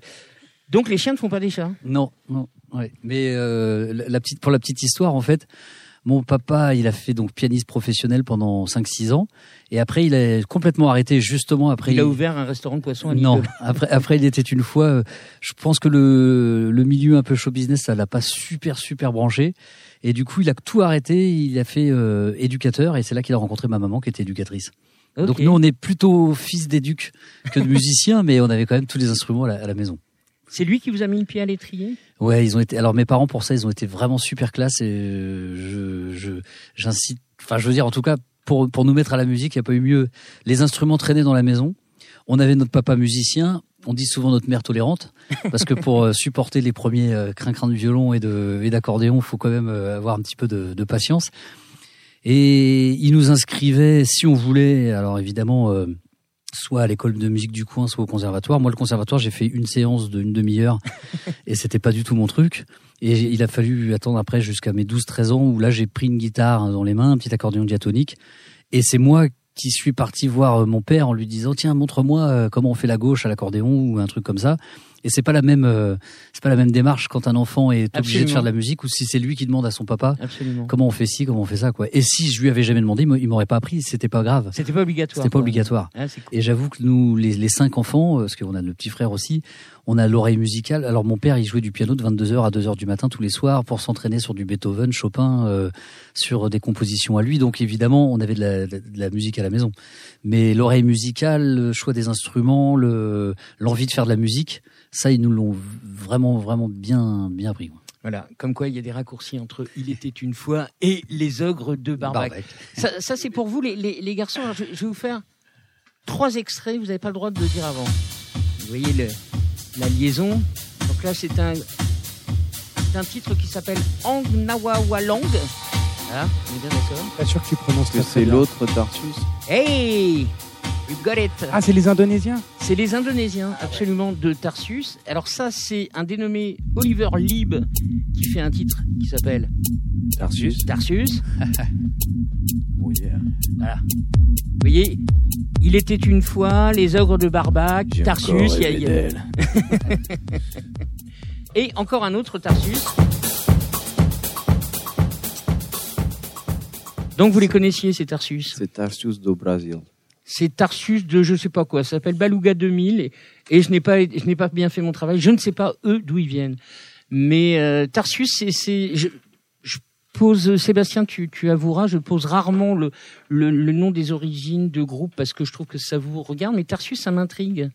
Donc les chiens ne font pas des chats? Non, non. Ouais. Mais euh, la- petite, pour la petite histoire, en fait, mon papa, il a fait donc pianiste professionnel pendant 5-6 ans, et après, il a complètement arrêté justement après. Il a ouvert un restaurant de poisson à Non, [LAUGHS] après, après, il était une fois. euh, Je pense que le, le milieu un peu show business, ça l'a pas super super branché, et du coup, il a tout arrêté. Il a fait euh, éducateur, et c'est là qu'il a rencontré ma maman qui était éducatrice. Donc nous, on est plutôt fils d'éduc que de [LAUGHS] musiciens, mais on avait quand même tous les instruments à la, à la maison. C'est lui qui vous a mis le pied à l'étrier? Ouais, ils ont été. Alors mes parents pour ça, ils ont été vraiment super classe et euh, je, j'incite. Enfin, je veux dire, en tout cas, pour pour nous mettre à la musique, il n'y a pas eu mieux. Les instruments traînaient dans la maison. On avait notre papa musicien. On dit souvent notre mère tolérante parce que pour euh, supporter les premiers euh, crin-crin de violon et de et d'accordéon, faut quand même avoir un petit peu de, patience. Et il nous inscrivait si on voulait. Alors évidemment. Soit à l'école de musique du coin, soit au conservatoire. Moi, le conservatoire, j'ai fait une séance d'une demi-heure [LAUGHS] et c'était pas du tout mon truc. Et il a fallu attendre après jusqu'à mes 12-13 ans où là, j'ai pris une guitare dans les mains, un petit accordéon diatonique. Et c'est moi qui suis parti voir mon père en lui disant tiens montre-moi euh, comment on fait la gauche à l'accordéon ou un truc comme ça et c'est pas la même euh, c'est pas la même démarche quand un enfant est obligé de faire de la musique ou si c'est lui qui demande à son papa Absolument. comment on fait ci comment on fait ça quoi et si je lui avais jamais demandé il m'a- il m'aurait pas appris c'était pas grave C'était pas obligatoire. c'était pas obligatoire Ah, cool. et j'avoue que nous, les, les cinq enfants, euh, parce qu'on a le petit frère aussi, on a l'oreille musicale. Alors mon père, il jouait du piano de 22h à 2h du matin tous les soirs pour s'entraîner sur du Beethoven, Chopin, euh, sur des compositions à lui. Donc évidemment, on avait de la, de la musique à la maison. Mais l'oreille musicale, le choix des instruments, le l'envie de faire de la musique, ça, ils nous l'ont vraiment, vraiment bien, bien appris. Voilà, comme quoi il y a des raccourcis entre Il était une fois et Les ogres de Barbac. Barbac. Ça, ça, c'est pour vous, les, les, les garçons. Alors, je, je vais vous faire trois extraits, vous n'avez pas le droit de le dire avant. Vous voyez le, la liaison. Donc là, c'est un, titre qui s'appelle Ang Nawa Walang. Voilà, on est bien d'accord. Pas sûr que tu prononces que c'est l'autre Tarsus Hey You got it Ah, c'est les Indonésiens C'est les Indonésiens, absolument, de Tarsus. Alors ça, c'est un dénommé Oliver Lieb qui fait un titre qui s'appelle Tarsus. Tarsus. [LAUGHS] Oh yeah. Voilà. Vous voyez, il était une fois les ogres de Barbac, Tarsus, y a- y a- [LAUGHS] et encore un autre Tarsus. Donc vous les connaissiez ces Tarsus? C'est Tarsus do Brasil. C'est Tarsus de je sais pas quoi, ça s'appelle Baluga 2000 et, et je n'ai pas je n'ai pas bien fait mon travail, je ne sais pas eux d'où ils viennent. Mais euh, Tarsus c'est c'est je, je pose Sébastien tu tu avoueras, je pose rarement le, le le nom des origines de groupes parce que je trouve que ça vous regarde mais Tarsus ça m'intrigue.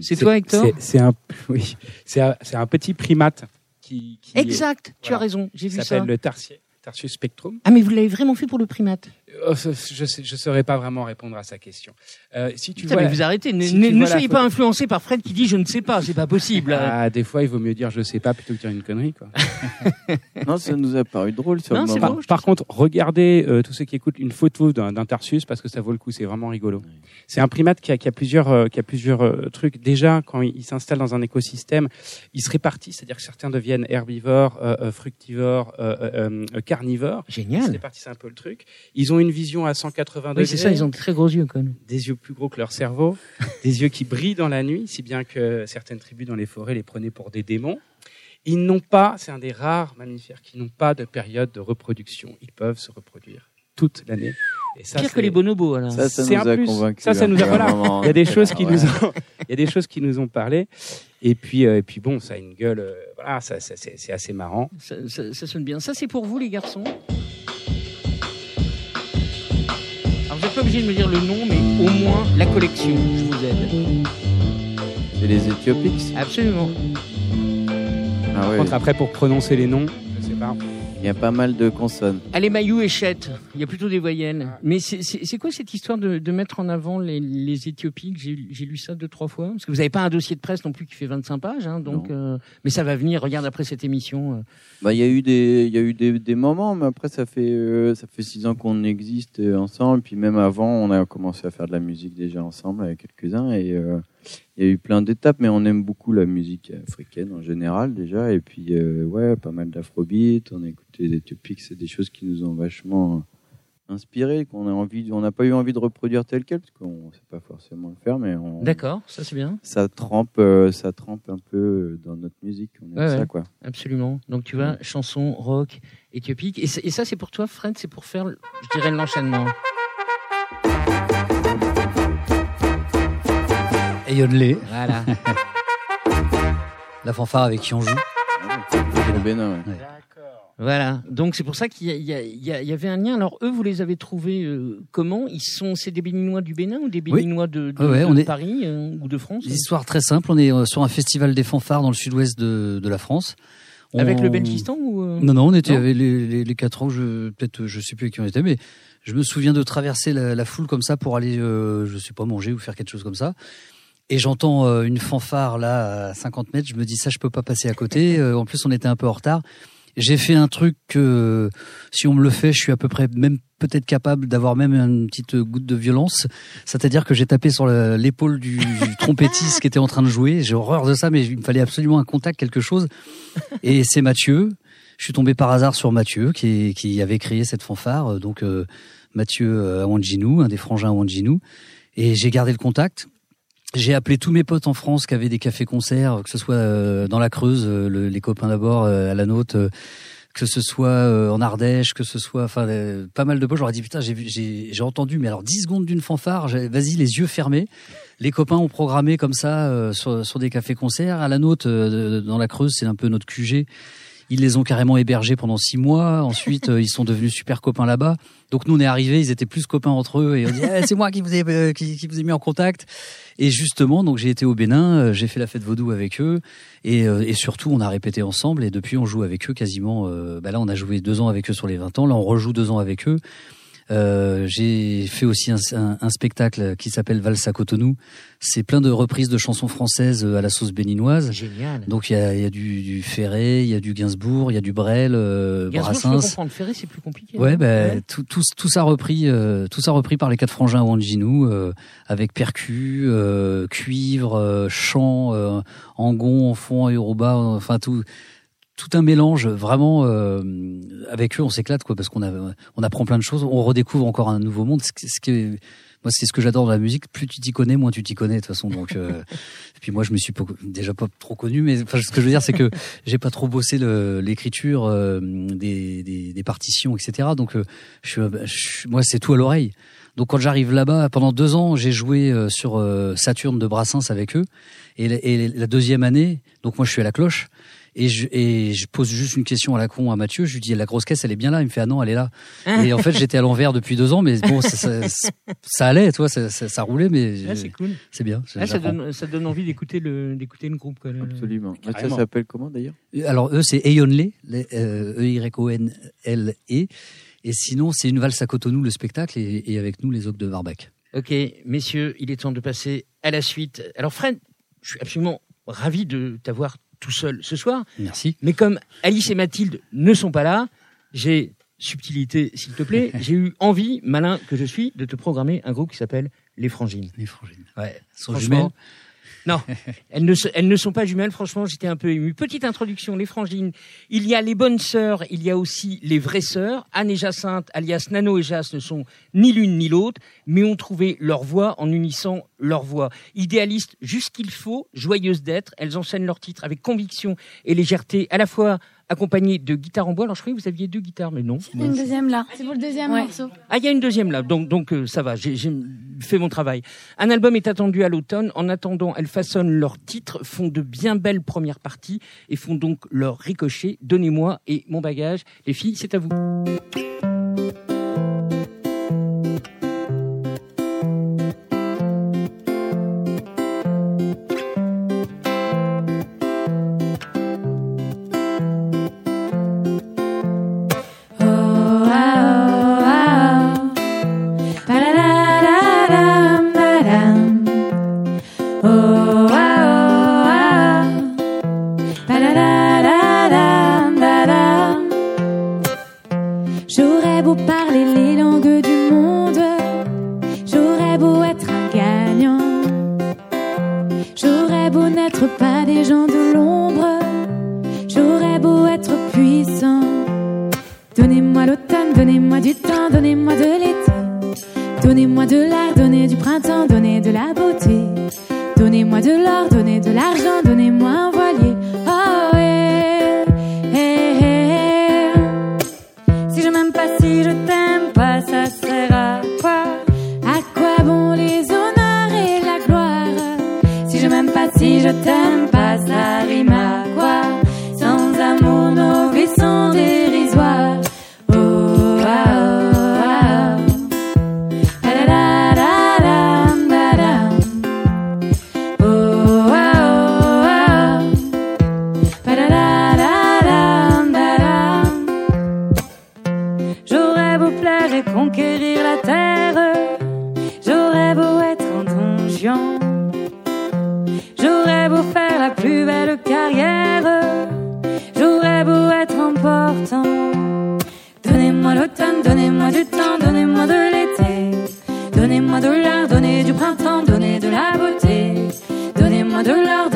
C'est toi Hector C'est- C'est un, [LAUGHS] oui, c'est un, c'est un petit primate qui, qui est- Exact, tu as raison, j'ai vu ça. s'appelle le Tarsier. Tarsius spectrum. Ah mais vous l'avez vraiment fait pour le primate. Oh, je ne je saurais pas vraiment répondre à sa question. Euh, si tu Putain, vois, mais vous arrêtez, ne, si ne- ne soyez pas influencé par Fred qui dit je ne sais pas, c'est pas possible. ah, des fois, il vaut mieux dire je sais pas plutôt que dire une connerie. Quoi. [LAUGHS] Non, ça nous a paru drôle sur Non, le c'est moment. Par, contre, regardez euh, tous ceux qui écoutent une photo d'un Tarsus parce que ça vaut le coup, c'est vraiment rigolo. C'est un primate qui a, qui a plusieurs, euh, qui a plusieurs euh, trucs. Déjà, quand il, il s'installe dans un écosystème, il se répartit, c'est-à-dire que certains deviennent herbivores, fructivores, euh, euh, euh, carnivores. Ils se Génial. répartissent un peu le truc. Ils ont une vision à 180 Oui, degrés. c'est ça, ils ont de très gros yeux quand même. des yeux plus gros que leur cerveau, [LAUGHS] des yeux qui brillent dans la nuit, si bien que certaines tribus dans les forêts les prenaient pour des démons. Ils n'ont pas, c'est un des rares mammifères qui n'ont pas de période de reproduction. Ils peuvent se reproduire toute l'année. Et ça, Pire que les bonobos alors. Ça, ça nous un a plus. convaincus. Ça, ça nous a- hein, voilà. Il y a des choses qui Ouais. nous ont, il y a des choses qui nous ont parlé. Et puis, euh, et puis bon, ça a une gueule, euh, voilà, ça, ça, c'est c'est assez marrant. Ça, ça- ça sonne bien. Ça, c'est pour vous, les garçons? Obligé de me dire le nom, mais au moins la collection. Je vous aide. C'est les Éthiopiques. Absolument. Ah Par ouais. contre, après, pour prononcer les noms, je sais pas. Il y a pas mal de consonnes. Allez, Mayou et Chet. Il y a plutôt des voyelles. Mais c'est- c'est c'est quoi cette histoire de, de mettre en avant les, les Éthiopiques? J'ai j'ai lu ça deux, trois fois. Parce que vous n'avez pas un dossier de presse non plus qui fait 25 pages. Hein, donc, euh, mais ça va venir. Regarde après cette émission. euh. Bah, il y a eu des, il y a eu des, des moments, mais après ça fait, euh, ça fait six ans qu'on existe euh, ensemble. Puis même avant, on a commencé à faire de la musique déjà ensemble avec quelques uns. Et euh, il y a eu plein d'étapes, mais on aime beaucoup la musique africaine en général déjà. Et puis, euh, ouais, pas mal d'afrobeat. On a écouté des Topics, c'est des choses qui nous ont vachement inspiré, qu'on a envie, on n'a pas eu envie de reproduire tel quel, parce qu'on ne sait pas forcément le faire, mais on, D'accord, ça c'est bien. ça trempe, euh, ça trempe un peu dans notre musique. On aime Ouais, ça, quoi. Absolument. Donc tu vois, chanson, rock, éthiopique. Et, et ça c'est pour toi, Fred, c'est pour faire, je dirais, l'enchaînement. Et yodelé, Voilà. [LAUGHS] la fanfare avec qui on joue. Au Bénin, ouais. Voilà. Donc c'est pour ça qu'il y, a- il y a- il y a- il y avait un lien. Alors eux, vous les avez trouvés euh, comment? Ils sont, c'est des Béninois du Bénin ou des Oui. Béninois de, de- Ouais, ouais, de on est- Paris euh, ou de France? Histoire très simple, on est euh, sur un festival des fanfares dans le sud-ouest de, de la France. Avec le ou euh? Non, non, on était Non avec les, les, les quatre ans, je, peut-être, je sais plus avec qui on était, mais je me souviens de traverser la, la foule comme ça pour aller, euh, je sais pas, manger ou faire quelque chose comme ça. Et j'entends euh, une fanfare là à 50 mètres, je me dis ça, je peux pas passer à côté. [LAUGHS] Euh, en plus, on était un peu en retard. J'ai fait un truc que, si on me le fait, je suis à peu près même peut-être capable d'avoir même une petite goutte de violence. C'est-à-dire que j'ai tapé sur le- l'épaule du, du [LAUGHS] trompettiste qui était en train de jouer. J'ai horreur de ça, mais il me fallait absolument un contact, quelque chose. [LAUGHS] Et c'est Mathieu. Je suis tombé par hasard sur Mathieu qui, qui avait créé cette fanfare. Donc euh, Mathieu euh, Awanjinou, un des frangins Awanjinou. Et j'ai gardé le contact. J'ai appelé tous mes potes en France qui avaient des cafés-concerts, que ce soit euh, dans la Creuse, euh, le- les copains d'abord euh, à la nôtre, que ce soit en Ardèche, que ce soit, enfin, pas mal de potes. J'aurais dit putain, j'ai entendu, mais alors 10 secondes d'une fanfare, vas-y les yeux fermés. Les copains ont programmé comme ça sur, sur des cafés-concerts. À la nôtre, dans la Creuse, c'est un peu notre QG. Ils les ont carrément hébergés pendant six mois. Ensuite, euh, ils sont devenus super copains là-bas. Donc nous, on est arrivés, ils étaient plus copains entre eux et on dit Eh, c'est moi qui vous ai euh, qui, vous ai mis en contact. Et justement, donc j'ai été au Bénin, euh, j'ai fait la fête vaudou avec eux et, euh, et surtout on a répété ensemble et depuis on joue avec eux quasiment. bah là, on a joué deux ans avec eux sur les 20 ans. Là, on rejoue deux ans avec eux. Euh, j'ai fait aussi un, un- un spectacle qui s'appelle Valse à Cotonou. C'est plein de reprises de chansons françaises euh, à la sauce béninoise. Génial. Donc il y a, y a du, du Ferré, il y a du Gainsbourg, il y a du Brel, euh, Gainsbourg, je Brassens. comprendre. Ferré, c'est plus compliqué. Ouais, non ben tout, tout, tout ça repris, euh, tout ça repris par les quatre frangins Wanjinou, euh, avec percu, euh, cuivre, euh, chant, euh, angon, en fond, yoruba, enfin tout, tout un mélange vraiment. euh, avec eux, on s'éclate quoi, parce qu'on a, on apprend plein de choses, on redécouvre encore un nouveau monde. Ce, ce qui est- moi, c'est ce que j'adore dans la musique. Plus tu t'y connais, moins tu t'y connais de toute façon. Donc, euh, [LAUGHS] et puis moi, je me suis pas- déjà pas trop connu, mais enfin, ce que je veux dire, c'est que j'ai pas trop bossé l'écriture euh, des, des, des partitions, etc. Donc, euh, je, suis- je moi, c'est tout à l'oreille. Donc, quand j'arrive là-bas, pendant deux ans, j'ai joué euh, sur euh, Saturne de Brassens avec eux. Et la deuxième année, donc moi, je suis à la cloche. Et je, et je pose juste une question à la con à Mathieu. Je lui dis la grosse caisse, elle est bien là? Il me fait ah non, elle est là. Et en fait, j'étais à l'envers depuis deux ans, mais bon, ça, ça, [LAUGHS] ça allait, toi, ça, ça, ça roulait, mais Ah, c'est cool. c'est bien. Ah, ça, donne, ça donne envie d'écouter le, d'écouter le groupe. Quoi, le- Absolument. Ça s'appelle comment d'ailleurs? Alors eux, c'est Eyonlé, les- euh, E-Y-O-N-L-E. Et sinon, c'est une valse à Cotonou, le spectacle, et, et avec nous, les Ocs de Varbac. Ok, messieurs, il est temps de passer à la suite. Alors Fred, je suis absolument ravi de t'avoir tout seul ce soir, Merci. mais comme Alice et Mathilde ne sont pas là, j'ai subtilité, s'il te plaît, [LAUGHS] j'ai eu envie, malin que je suis, de te programmer un groupe qui s'appelle Les Frangines. Les frangines. Ouais. Sont jumelles. Non, elles ne, sont pas jumelles. Franchement, j'étais un peu ému. Petite introduction, les frangines. Il y a les bonnes sœurs, il y a aussi les vraies sœurs. Anne et Jacinthe, alias Nano et Jas, ne sont ni l'une ni l'autre, mais ont trouvé leur voix en unissant leur voix. Idéalistes, juste qu'il faut, joyeuses d'être, elles enchaînent leur titre avec conviction et légèreté, à la fois accompagnées de guitares en bois. Alors je croyais que vous aviez deux guitares, mais non. Il y a une deuxième là. C'est pour le deuxième Ouais. morceau. Ah, il y a une deuxième là, donc donc euh, ça va, j'ai fait mon travail. Un album est attendu à l'automne. En attendant, elles façonnent leurs titres, font de bien belles premières parties et font donc leur ricochet. Donnez-moi et mon bagage. Les filles, c'est à vous. J'aurais beau plaire et conquérir la terre, j'aurais beau être un donjon, j'aurais beau faire la plus belle carrière, j'aurais beau être important. Donnez-moi l'automne, donnez-moi du temps, donnez-moi de l'été, donnez-moi de l'air, donnez du printemps, donnez de la beauté, donnez-moi de l'or,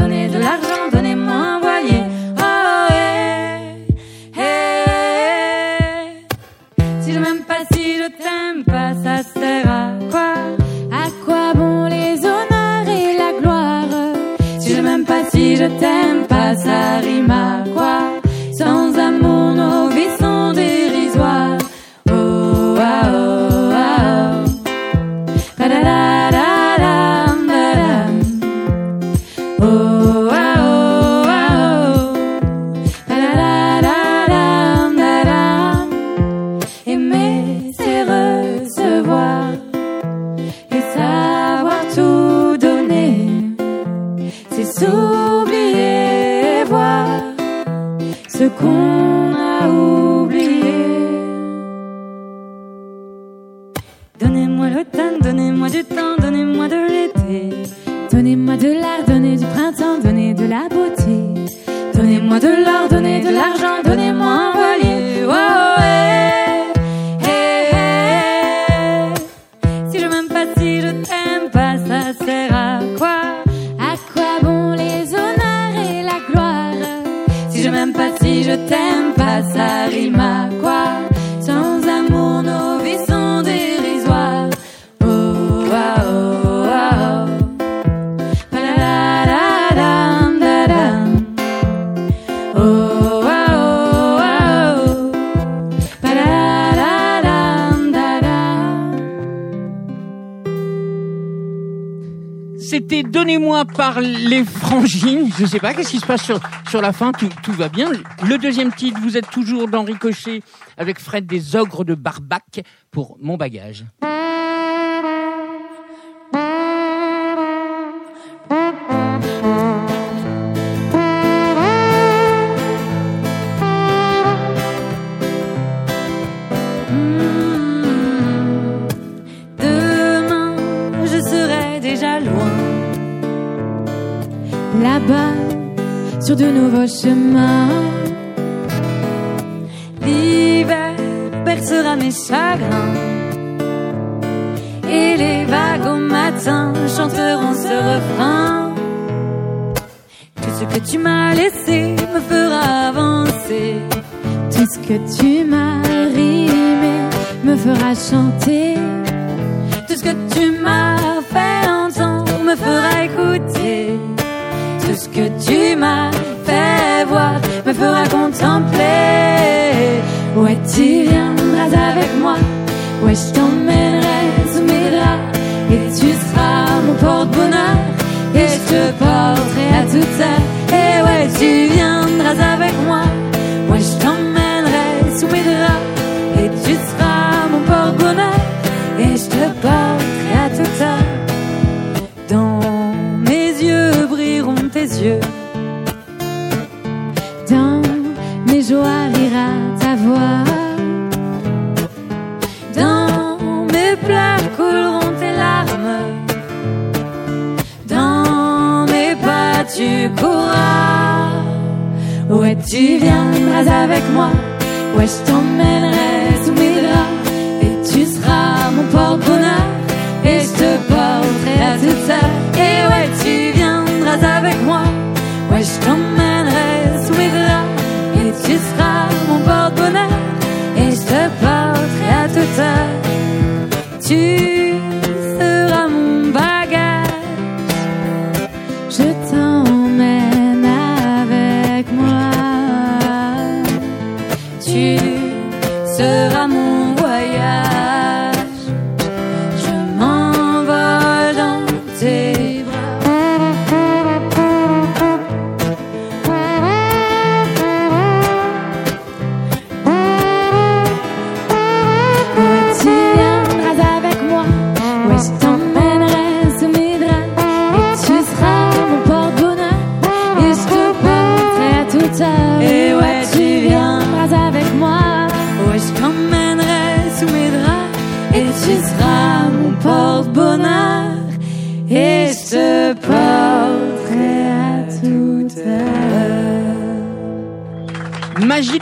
Donnez-moi par les frangines. Je sais pas qu'est-ce qui se passe sur, sur la fin? Tout, tout va bien. Le deuxième titre, vous êtes toujours dans Ricochet avec Fred des Ogres de Barbac pour Mon Bagage. Nouveaux chemins. L'hiver bercera mes chagrins. Et les vagues au matin chanteront ce refrain. Tout ce que tu m'as laissé me fera avancer. Tout ce que tu m'as rimé me fera chanter. Tout ce que tu m'as fait entendre me fera écouter. Tout ce que tu m'as fait me fera contempler. Ouais, tu viendras avec moi. Ouais, je t'emmènerai sous mes draps? Et tu seras mon porte-bonheur. Et je te porterai à toute heure. Et ouais, tu viendras avec moi. Ouais, je t'emmènerai sous mes draps? Et tu seras mon porte-bonheur. Et je te porterai à toute heure. Dans mes yeux brilleront tes yeux. Tu viendras avec moi, ouais, je t'emmènerai sous mes draps, et tu seras mon porte-bonheur, et je te porterai à toute heure. Et ouais, tu viendras avec moi, ouais, je t'emmènerai sous mes draps, et tu seras mon porte-bonheur, et je te porterai à toute heure. Tu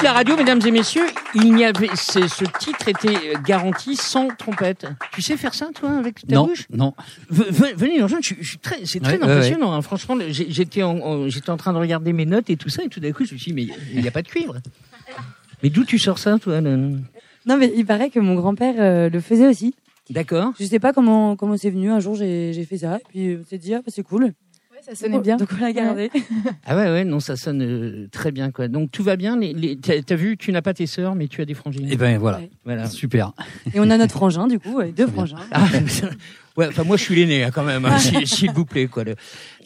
La radio, mesdames et messieurs. Il n'y avait, c'est- ce titre était garanti sans trompette. Tu sais faire ça, toi, avec ta Non, bouche non. Ve- Venez. Je, suis- je très, c'est très Ouais, ouais, impressionnant. hein. Franchement, j'ai- j'étais en, en- j'étais en train de regarder mes notes et tout ça, et tout d'un coup, je me suis dit, mais il n'y a pas de cuivre. Mais d'où tu sors ça, toi Non, mais il paraît que mon grand-père euh, le faisait aussi. D'accord. Je sais pas comment comment c'est venu. Un jour, j'ai j'ai fait ça. Et puis, on s'est dit, ah, bah, c'est cool. Ça sonnait bien. Donc, on l'a gardé. [LAUGHS] Ah ouais, ouais, non, ça sonne euh, très bien, quoi. Donc tout va bien. Les, les, t'as, t'as vu, tu n'as pas tes sœurs, mais tu as des frangines. Et ben voilà, Ouais. Voilà. super. Et on a notre [LAUGHS] frangin, du coup, ouais, deux frangins. Ah, [LAUGHS] ouais, enfin moi je suis l'aîné hein, quand même, hein, [LAUGHS] s'il, vous plaît quoi. le-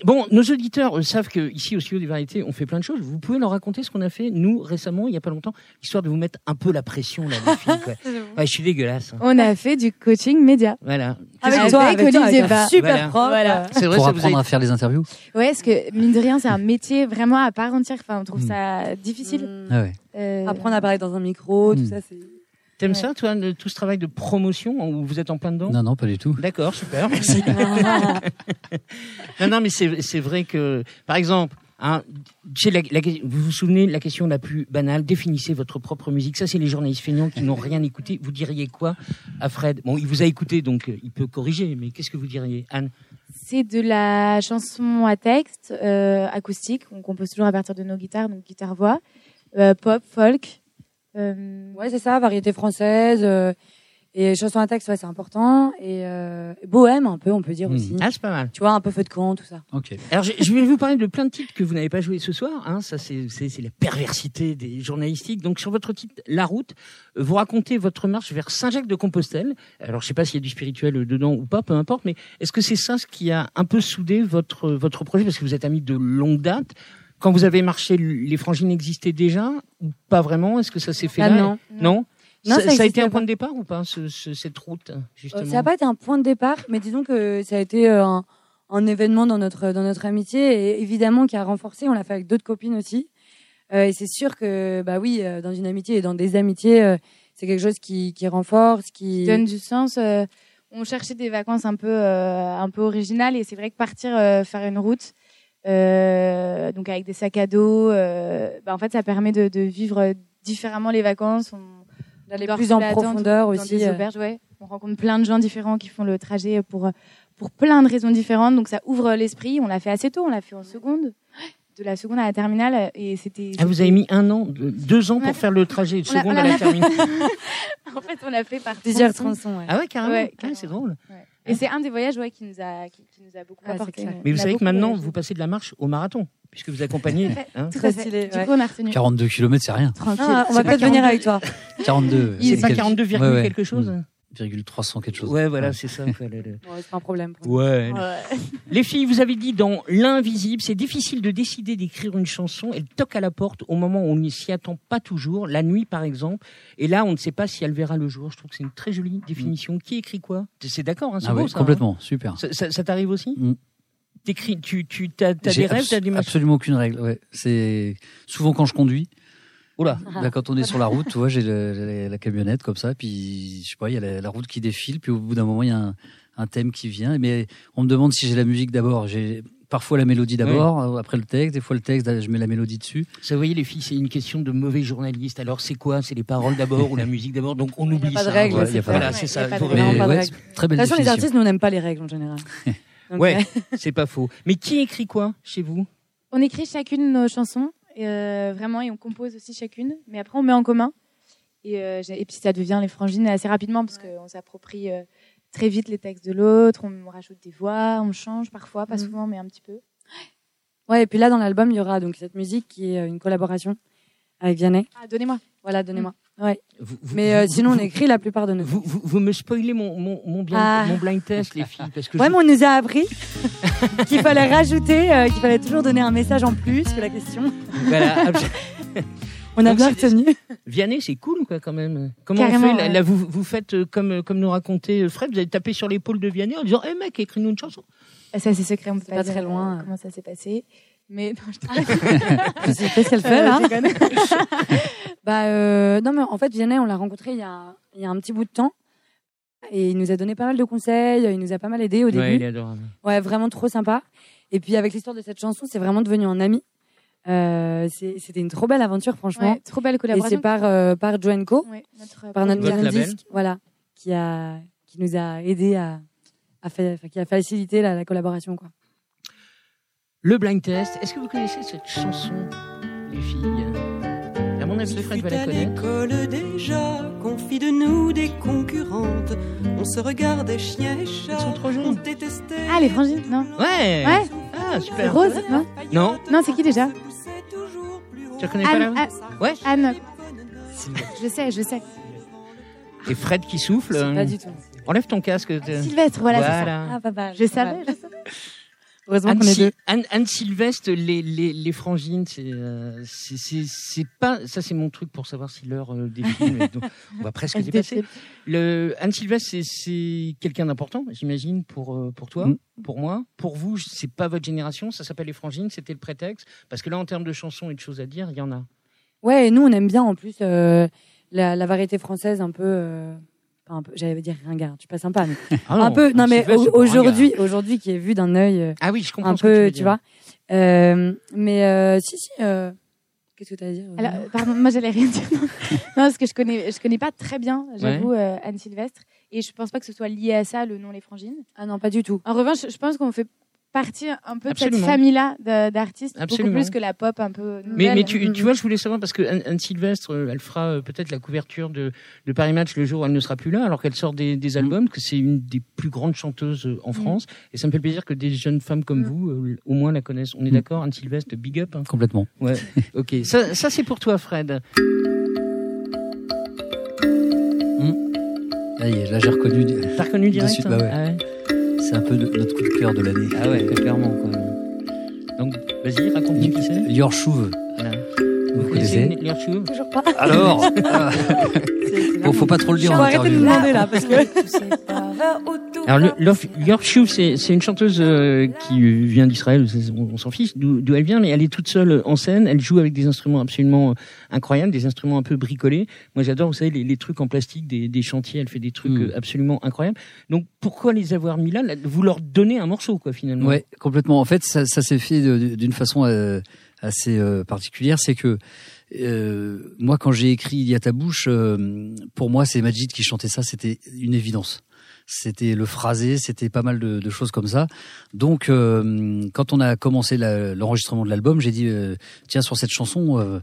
Bon, nos auditeurs euh, savent que ici au studio des variétés, on fait plein de choses. Vous pouvez leur raconter ce qu'on a fait nous récemment, il y a pas longtemps, histoire de vous mettre un peu la pression là, les filles. Quoi. [LAUGHS] Ouais, je suis dégueulasse. hein. On a fait du coaching média. Voilà. Avec toi, avec toi, Olivier avec un Bas. super Voilà. prof. Voilà. C'est vrai, Pour ça vous apprendre a... à faire les interviews. Ouais, parce que mine de rien, c'est un métier vraiment à part entière. Enfin, on trouve Mm. ça difficile. Mmh. Ah ouais. Euh, Apprendre à parler dans un micro, tout Mm. ça, c'est. T'aimes ça, toi, le- tout ce travail de promotion où vous êtes en plein dedans? Non, non, pas du tout. D'accord, super, [LAUGHS] merci. Non, non, mais c'est c'est vrai que, par exemple, hein, j'ai la- la- vous vous souvenez de la question la plus banale définissez votre propre musique. Ça, c'est les journalistes feignants qui n'ont rien écouté. Vous diriez quoi à Fred? Bon, il vous a écouté, donc euh, il peut corriger. Mais qu'est-ce que vous diriez, Anne? C'est de la chanson à texte euh, acoustique. On compose toujours à partir de nos guitares, donc guitare-voix, euh, pop, folk. Euh, Ouais, c'est ça, variété française. euh, et chanson à texte, ouais, c'est important. Et euh, bohème, un peu, on peut dire Mm. aussi. Ah, c'est pas mal. Tu vois, un peu feu de camp, tout ça. Ok. Alors, je, vais vous parler de plein de titres que vous n'avez pas joués ce soir. Hein, ça, c'est la perversité des journalistiques. Donc, sur votre titre La Route, vous racontez votre marche vers Saint-Jacques-de-Compostelle. Alors, je sais pas s'il y a du spirituel dedans ou pas, peu importe. Mais est-ce que c'est ça ce qui a un peu soudé votre votre projet? Parce que vous êtes amis de longue date Quand vous avez marché, les frangines existaient déjà ou pas vraiment? Est-ce que ça s'est fait Ah là? non. Non? Non, ça, ça ça a été un point de départ ou pas ce, ce- cette route Euh, justement? ça n'a pas été un point de départ, mais disons que ça a été euh, un, un événement dans notre dans notre amitié et évidemment qui a renforcé. On l'a fait avec d'autres copines aussi. Euh, et c'est sûr que bah oui, dans une amitié et dans des amitiés, euh, c'est quelque chose qui qui renforce, qui qui donne du sens. euh, on cherchait des vacances un peu, euh, un peu originales et c'est vrai que partir euh, faire une route, euh, donc avec des sacs à dos, euh, bah, en fait, ça permet de, de vivre différemment les vacances. On, d'aller plus en profondeur dans aussi. des euh. auberges, ouais. On rencontre plein de gens différents qui font le trajet pour pour plein de raisons différentes. Donc ça ouvre l'esprit. On l'a fait assez tôt. On l'a fait en seconde, de la seconde à la terminale, et c'était. Ah, vous avez mis un an, deux- ans pour Ouais. faire le trajet de seconde on à l'a terminale. [LAUGHS] En fait, on l'a fait par Plusieurs tronçon. tronçons. Ouais. Ah ouais, carrément. Ouais, Ah, carrément. c'est drôle. Et c'est un des voyages ouais, qui nous a qui, qui nous a beaucoup Ah, apporté. Mais vous savez que maintenant, voyagé. vous passez de la marche au marathon, puisque vous accompagnez. [LAUGHS] hein. Tout Très stylé, Du coup, on a retenu. 42 km, c'est rien. Tranquille. Ah, on va pas peut-être venir 42. avec toi. 42. Il est pas quel- 42, virgule ouais, ouais. quelque chose. Virgule 300 quelque chose. Ouais, voilà, Ouais. c'est ça. [LAUGHS] quoi, le- le- Ouais, c'est pas un problème. Ouais. Ouais. Les filles, vous avez dit dans L'invisible, c'est difficile de décider d'écrire une chanson. Elle toque à la porte au moment où on ne s'y attend pas toujours, la nuit par exemple. Et là, on ne sait pas si elle verra le jour. Je trouve que c'est une très jolie définition. Qui écrit quoi? C'est d'accord, hein, c'est Ah beau ouais, ça. complètement, super. hein. Ça, ça- ça t'arrive aussi? Mm. T'écris, tu, tu, t'as, t'as J'ai des rêves, abs- t'as des machins? absolument aucune règle. Ouais. C'est souvent quand je conduis. Oula. Là, [LAUGHS] quand on est sur la route, tu vois, j'ai la, camionnette comme ça, puis je sais pas, il y a la, la route qui défile, puis au bout d'un moment, il y a un, un thème qui vient. Mais on me demande si j'ai la musique d'abord. J'ai parfois la mélodie d'abord, euh, après le texte. Des fois le texte, je mets la mélodie dessus. Ça, vous voyez, les filles, c'est une question de mauvais journaliste. Alors, c'est quoi? C'est les paroles d'abord ou la [LAUGHS] musique d'abord? Donc, on oublie pas de ça. règles, Voilà, c'est voilà, pas- c'est Ouais, ça. y a pas il faut de Mais pas de ouais, règle. c'est très De belle toute façon, les artistes, nous, on n'aime pas les règles en général. [LAUGHS] Donc, Ouais, euh, c'est pas faux. Mais qui écrit quoi chez vous? On écrit chacune nos chansons, euh, vraiment, et on compose aussi chacune. Mais après, on met en commun. Et, euh, et puis, ça devient les frangines assez rapidement parce qu'on s'approprie euh, très vite les textes de l'autre. On rajoute des voix, on change parfois, pas Mhm. souvent, mais un petit peu. Ouais, et puis là, dans l'album, il y aura donc cette musique qui est euh, une collaboration avec Vianney. Ah, donnez-moi. Voilà, donnez-moi. Vous- vous- Mais euh, vous- sinon, on écrit la plupart de nos. Vous, vous, vous me spoilez mon, mon, mon, blind, Ah. mon blind test, les filles. Parce que Ouais, je- mais on nous a appris [LAUGHS] qu'il fallait rajouter, euh, qu'il fallait toujours donner un message en plus que la question. voilà, [LAUGHS] On a Donc, bien retenu. Vianney, c'est cool, quoi, quand même? Comment Carrément, on fait là, ouais. là, vous, vous faites euh, comme, comme nous racontait Fred, vous avez tapé sur l'épaule de Vianney en disant Hé mec, écris-nous une chanson. Ça, c'est secret, on peut C'est pas, pas dire, très loin. comment ça s'est passé. Mais non, je te [LAUGHS] Je sais pas ce qu'elle fait Euh, là. je déconne. [LAUGHS] Bah euh, non mais en fait Vianney on l'a rencontré il y a il y a un petit bout de temps et il nous a donné pas mal de conseils, il nous a pas mal aidé au début. Ouais, il est adorable. Ouais, vraiment trop sympa. Et puis avec l'histoire de cette chanson, c'est vraiment devenu un ami. Euh, C'était une trop belle aventure, franchement. Ouais, trop belle Et collaboration. c'est par euh, par Joan Co, Ouais, notre par notre disque, voilà, qui a qui nous a aidé à, à fa- enfin, qui a facilité la, la collaboration, quoi. Le blind test. Est-ce que vous connaissez cette chanson, les filles? À mon avis, Fred va la connaître. l'école déjà qu'on fit de nous des concurrentes. On se regardait chien et chat. Elles sont trop jeunes. Ah, les frangines, non Ouais. Ouais. Ah, super. Rose, non Non. Non, c'est qui déjà Tu reconnais pas Anne, la Anne- Ouais. Anne. Je sais, je sais. Et Fred qui souffle. C'est euh, Pas du tout. Enlève ton casque. t'es- Sylvestre, voilà, c'est ça. Voilà. Ah, pas mal. Je savais, je savais. Heureusement Anne, qu'on est Sy- deux. Anne, Anne Sylvestre, les, les, les frangines, c'est euh, c'est- c'est c'est pas ça, c'est mon truc pour savoir si l'heure euh, donc, on va presque [LAUGHS] Elle dépasser. Le Anne Sylvestre, c'est- c'est quelqu'un d'important, j'imagine, pour euh, pour toi, Mm. pour moi, pour vous. C'est pas votre génération, ça s'appelle les frangines. C'était le prétexte parce que là, en termes de chansons et de choses à dire, il y en a. Ouais, et nous on aime bien en plus euh, la, la variété française un peu. Enfin, un peu J'allais dire ringard, tu pas sympa, mais [LAUGHS] Ah un peu. Non, Anne mais aujourd'hui, aujourd'hui qui est vu d'un œil euh. Ah oui, je comprends. un ce que tu, peu, veux tu, dire. vois. Euh, mais euh, si, si. euh, Qu'est-ce que tu as à dire Alors, pardon, moi j'allais rien dire. [LAUGHS] non, parce que je connais, je connais pas très bien, j'avoue, euh, Anne Sylvestre, et je pense pas que ce soit lié à ça, le nom Les Frangines. Ah non, pas du tout. En revanche, je pense qu'on fait partie un peu de cette famille-là de- d'artistes, beaucoup plus que la pop un peu Mais, nouvelle. mais tu, Mm, tu mm. vois, je voulais savoir parce que Anne, Anne Sylvestre, euh, elle fera euh, peut-être la couverture de, de Paris Match le jour où elle ne sera plus là, alors qu'elle sort des, des albums, que c'est une des plus grandes chanteuses euh, en France. Et ça me fait plaisir que des jeunes femmes comme Mm. vous, euh, au moins, la connaissent. On est Mm. d'accord, Anne Sylvestre, big up. hein. Complètement. Ouais. [LAUGHS] ok. Ça, ça c'est pour toi, Fred. Là, y est, là j'ai reconnu. T'as reconnu direct suite, hein bah ouais. Ah ouais. C'est un peu de- notre coup de cœur de l'année. Ah ouais, clairement. Quoi. Donc, vas-y, raconte-nous qui c'est. Your Chouve. Vous connaissez Toujours pas. Alors [LAUGHS] ah, Bon, faut pas trop le dire en de interview. nous demander là, parce que. Alors, Love- Your Shoe, c'est, une chanteuse euh, qui vient d'Israël, on, on s'en fiche d'où, elle vient, mais elle est toute seule en scène, elle joue avec des instruments absolument euh, incroyables, des instruments un peu bricolés. Moi, j'adore, vous savez, les, les trucs en plastique des, des chantiers, elle fait des trucs Mm. euh, absolument incroyables. Donc, pourquoi les avoir mis là? Vous leur donnez un morceau, quoi, finalement. Ouais, complètement. En fait, ça, ça s'est fait de- d'une façon euh, assez euh, particulière. C'est que euh, moi, quand j'ai écrit Il y a ta bouche, euh, pour moi, c'est Majid qui chantait ça. C'était une évidence. C'était le phrasé, c'était pas mal de, de choses comme ça. Donc, euh, quand on a commencé l'enregistrement de l'album, j'ai dit euh, tiens sur cette chanson. euh,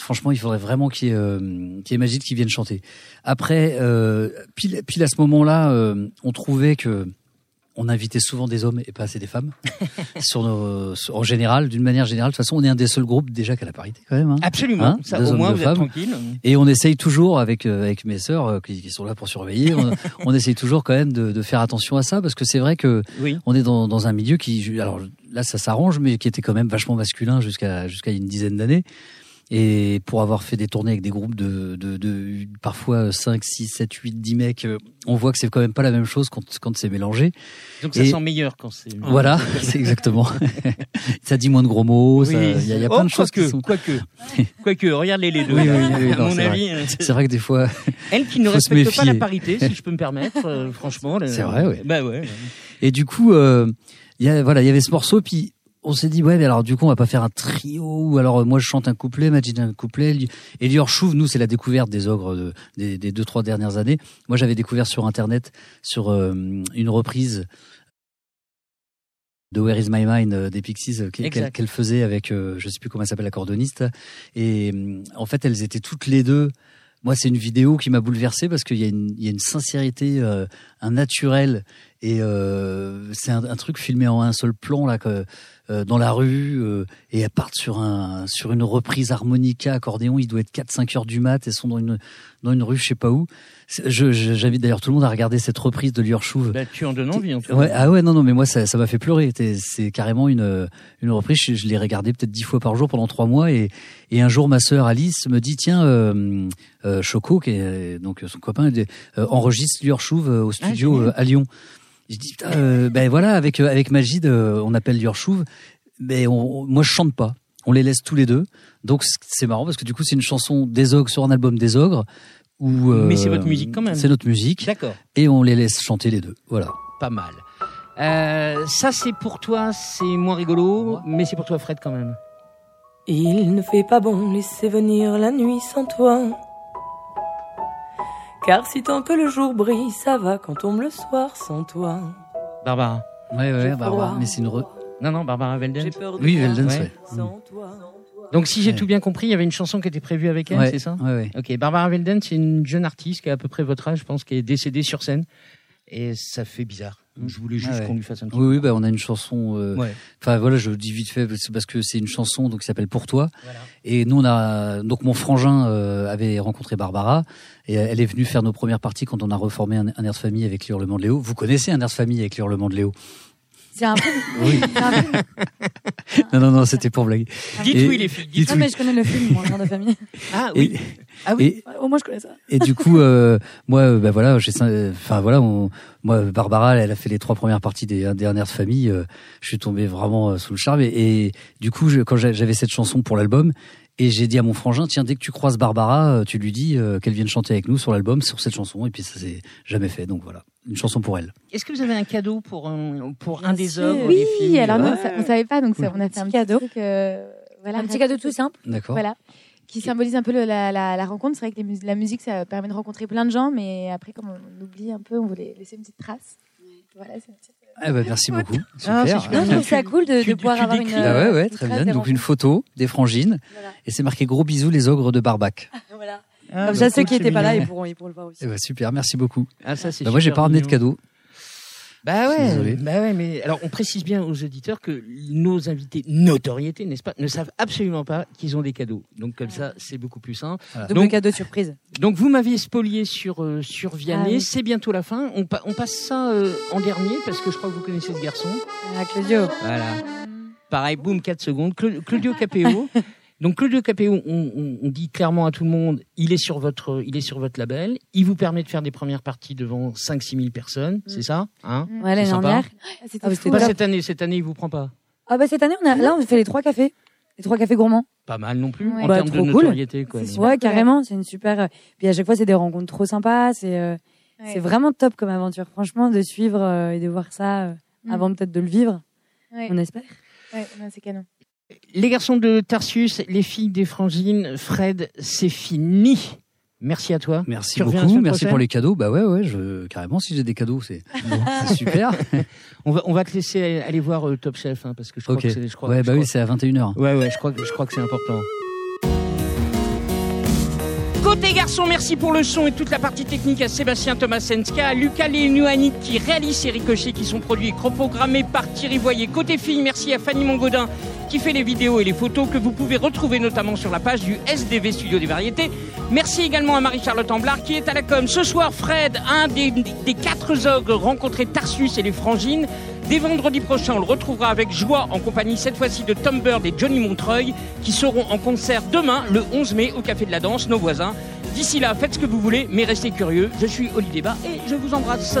Franchement, il faudrait vraiment qu'il y qu'il y ait Majid qui vienne chanter. Après, pile, pile à ce moment-là, on trouvait que on invitait souvent des hommes et pas assez des femmes. [LAUGHS] sur nos, sur- en général, d'une manière générale, de toute façon, on est un des seuls groupes déjà qu'à la parité quand même. hein. Absolument. Hein ça, au moins, vous êtes femmes. tranquille. Et on essaye toujours avec euh, avec mes sœurs euh, qui, qui sont là pour surveiller. On, [LAUGHS] on essaye toujours quand même de, de faire attention à ça parce que c'est vrai que Oui. on est dans, dans un milieu qui, alors là, ça s'arrange, mais qui était quand même vachement masculin jusqu'à jusqu'à une dizaine d'années. Et pour avoir fait des tournées avec des groupes de, de, de parfois 5, 6, 7, 8, 10 mecs, euh, on voit que c'est quand même pas la même chose quand, quand c'est mélangé. Donc, ça Et- sent meilleur quand c'est. Voilà, [LAUGHS] c'est exactement. [LAUGHS] ça dit moins de gros mots, Oui. il y a, il y a Oh, plein de choses qui quoique, sont... Quoique, [LAUGHS] quoique, regardez les deux. Oui, oui, oui, à non, mon c'est vrai. avis, C'est vrai que des fois, elle qui ne respecte pas la parité, si je peux me permettre, euh, franchement. C'est vrai, ouais. Bah ouais. Et du coup, euh, il y a, voilà, il y avait ce morceau, puis on s'est dit ouais, mais alors du coup, on va pas faire un trio. Ou alors euh, moi, je chante un couplet, Majid un couplet. Et Lior Chouve, nous, c'est la découverte des ogres de- des, des deux trois dernières années. Moi, j'avais découvert sur internet sur euh, une reprise de Where Is My Mind euh, des Pixies euh, qu'elle faisait avec je sais plus comment elle s'appelle la cordoniste et euh, en fait elles étaient toutes les deux moi c'est une vidéo qui m'a bouleversé parce qu'il y a une il y a une sincérité un naturel et c'est un, un truc filmé en un seul plan là que euh, dans la rue euh, et elles partent sur un sur une reprise harmonica accordéon il doit être 4 5 heures du mat elles sont dans une dans une rue je sais pas où je j'invite d'ailleurs tout le monde à regarder cette reprise de Lior Chouve Bah, tu en donnes envie, en tout cas. Ouais, ah ouais, non, non, mais moi, ça, ça m'a fait pleurer. C'est carrément une, une reprise. Je, je l'ai regardé peut-être dix fois par jour pendant trois mois. Et, et un jour, ma sœur Alice me dit, tiens, euh, euh, Choco, qui est donc son copain, euh, enregistre Lior Chouve au studio génial. euh, à Lyon. Je dis, putain, euh, ben voilà, avec, euh, avec Magid, euh, on appelle Lior Chouve. Mais on, on- moi, je chante pas. On les laisse tous les deux. Donc, c'est marrant parce que du coup, c'est une chanson des ogres sur un album des ogres. Où, euh, Mais c'est votre musique quand même. C'est notre musique. D'accord. Et on les laisse chanter les deux. Voilà. Pas mal. Euh, ça, c'est pour toi, c'est moins rigolo, mais c'est pour toi, Fred, quand même. Il ne fait pas bon laisser venir la nuit sans toi. Car si tant que le jour brille, ça va quand tombe le soir sans toi. Barbara. Ouais, ouais, Barbara. Mais c'est une re... Non, non, Barbara Velden. J'ai peur de Oui, toi Veldens, Ouais. sans toi. Donc, si j'ai Ouais. tout bien compris, il y avait une chanson qui était prévue avec elle, Ouais, c'est ça Ouais, ouais. Ok, Barbara Velden, c'est une jeune artiste qui a à peu près votre âge, je pense, qui est décédée sur scène. Et ça fait bizarre. Je voulais juste Ah ouais. qu'on lui fasse un petit Oui, oui, bah, on a une chanson. euh, Ouais. Enfin voilà, je dis vite fait parce que c'est une chanson donc qui s'appelle Pour toi. Voilà. Et nous on a donc mon frangin euh, avait rencontré Barbara et elle est venue faire nos premières parties quand on a reformé un, un air de famille avec les hurlements de Léo. Vous connaissez un air de famille avec les hurlements de Léo? C'est un film. Oui. [LAUGHS] Un film. [LAUGHS] Non non non, c'était pour blaguer. Dites Et- oui, les filles. dites Non, oui. mais je connais le film, moi, Mère de famille. Ah Et- oui. Ah oui. Et, Au moins, je connais ça. et du coup, euh, moi, euh, bah voilà, j'ai, cin- enfin voilà, on- moi, Barbara, elle a fait les trois premières parties des dernières de famille. euh, je suis tombé vraiment euh, sous le charme. Et, et du coup, je- quand j'a- j'avais cette chanson pour l'album, et j'ai dit à mon frangin, tiens, dès que tu croises Barbara, euh, tu lui dis euh, qu'elle vienne chanter avec nous sur l'album, sur cette chanson. Et puis ça s'est jamais fait. Donc voilà, une chanson pour elle. Est-ce que vous avez un cadeau pour un, pour un des œuvres Oui, des films alors nous, on on savait pas, donc on a fait un petit cadeau. truc, euh, voilà, Un petit cadeau tout simple. D'accord. Voilà. Qui symbolise un peu le- la, la, la rencontre. C'est vrai que les mus- la musique, ça permet de rencontrer plein de gens, mais après, comme on oublie un peu, on voulait laisser une petite trace. Voilà, c'est petite- Ah bah, merci beaucoup. Ah, Super. Non, je trouve ça cool de, tu- de pouvoir tu avoir une. Ah ouais, très trace bien. Donc une photo des frangines, Voilà. et c'est marqué gros bisous les ogres de Barbac. Voilà. Ah, Comme bah, ça, ceux qui n'étaient pas là, ils pourront, ils pourront le voir aussi. Eh ben, super, merci beaucoup. Ah, ça, Bah, moi, j'ai pas ramené de cadeau. Bah ouais, bah ouais, mais alors on précise bien aux auditeurs que nos invités notoriété, n'est-ce pas, ne savent absolument pas qu'ils ont des cadeaux. Donc comme ça, c'est beaucoup plus simple. Double Donc- cadeau surprise. Donc vous m'aviez spolié sur euh, sur Vianney, Ah oui. c'est bientôt la fin. On, pa- on passe ça euh, en dernier parce que je crois que vous connaissez ce garçon. Ah, Claudio. Voilà. Pareil, boum, 4 secondes. Cla- Claudio Capéo. [LAUGHS] Donc Claudio Capéo, on, on- on dit clairement à tout le monde, il est sur votre, il est sur votre label. Il vous permet de faire des premières parties devant 5-6 000 personnes, c'est ça hein Ouais, l'année C'est sympa. dernière. Ah, C'était Ah, Pas cette année, cette année il vous prend pas. Ah bah cette année, on a, là, on fait les trois cafés. Les trois cafés gourmands. Pas mal non plus Ouais. en Bah, termes de trop cool. notoriété. Quoi. Ouais, carrément. C'est une super. euh, Puis à chaque fois, c'est des rencontres trop sympas. C'est euh, Ouais. c'est vraiment top comme aventure. Franchement, de suivre euh, et de voir ça euh, Mm. avant peut-être de le vivre, Ouais. on espère. Ouais, c'est canon. Les garçons de Tarsus, les filles des Frangines, Fred, c'est fini. Merci à toi. Merci Tu beaucoup, merci pour les cadeaux. Bah ouais, ouais, je, carrément, si j'ai des cadeaux, [LAUGHS] c'est super. On va, on va te laisser aller voir euh, Top Chef, hein, parce que je crois que c'est, ouais, bah oui, c'est à 21h. Ouais, ouais, je crois, je crois que c'est important. Côté garçon, merci pour le son et toute la partie technique à Sébastien Tomasenska, à Lucas Lénuanit qui réalise ces ricochets qui sont produits et programmés par Thierry Voyer. Côté fille, merci à Fanny Mongodin qui fait les vidéos et les photos que vous pouvez retrouver notamment sur la page du SDV Studio des Variétés. Merci également à Marie-Charlotte Amblard qui est à la com. Ce soir, Fred, un des, quatre ogres rencontrés Tarsus et les Frangines. Dès vendredi prochain, on le retrouvera avec joie en compagnie cette fois-ci de Tom Bird et Johnny Montreuil qui seront en concert demain, le 11 mai, au Café de la Danse, nos voisins. D'ici là, faites ce que vous voulez, mais restez curieux. Je suis Olivier Bas et je vous embrasse.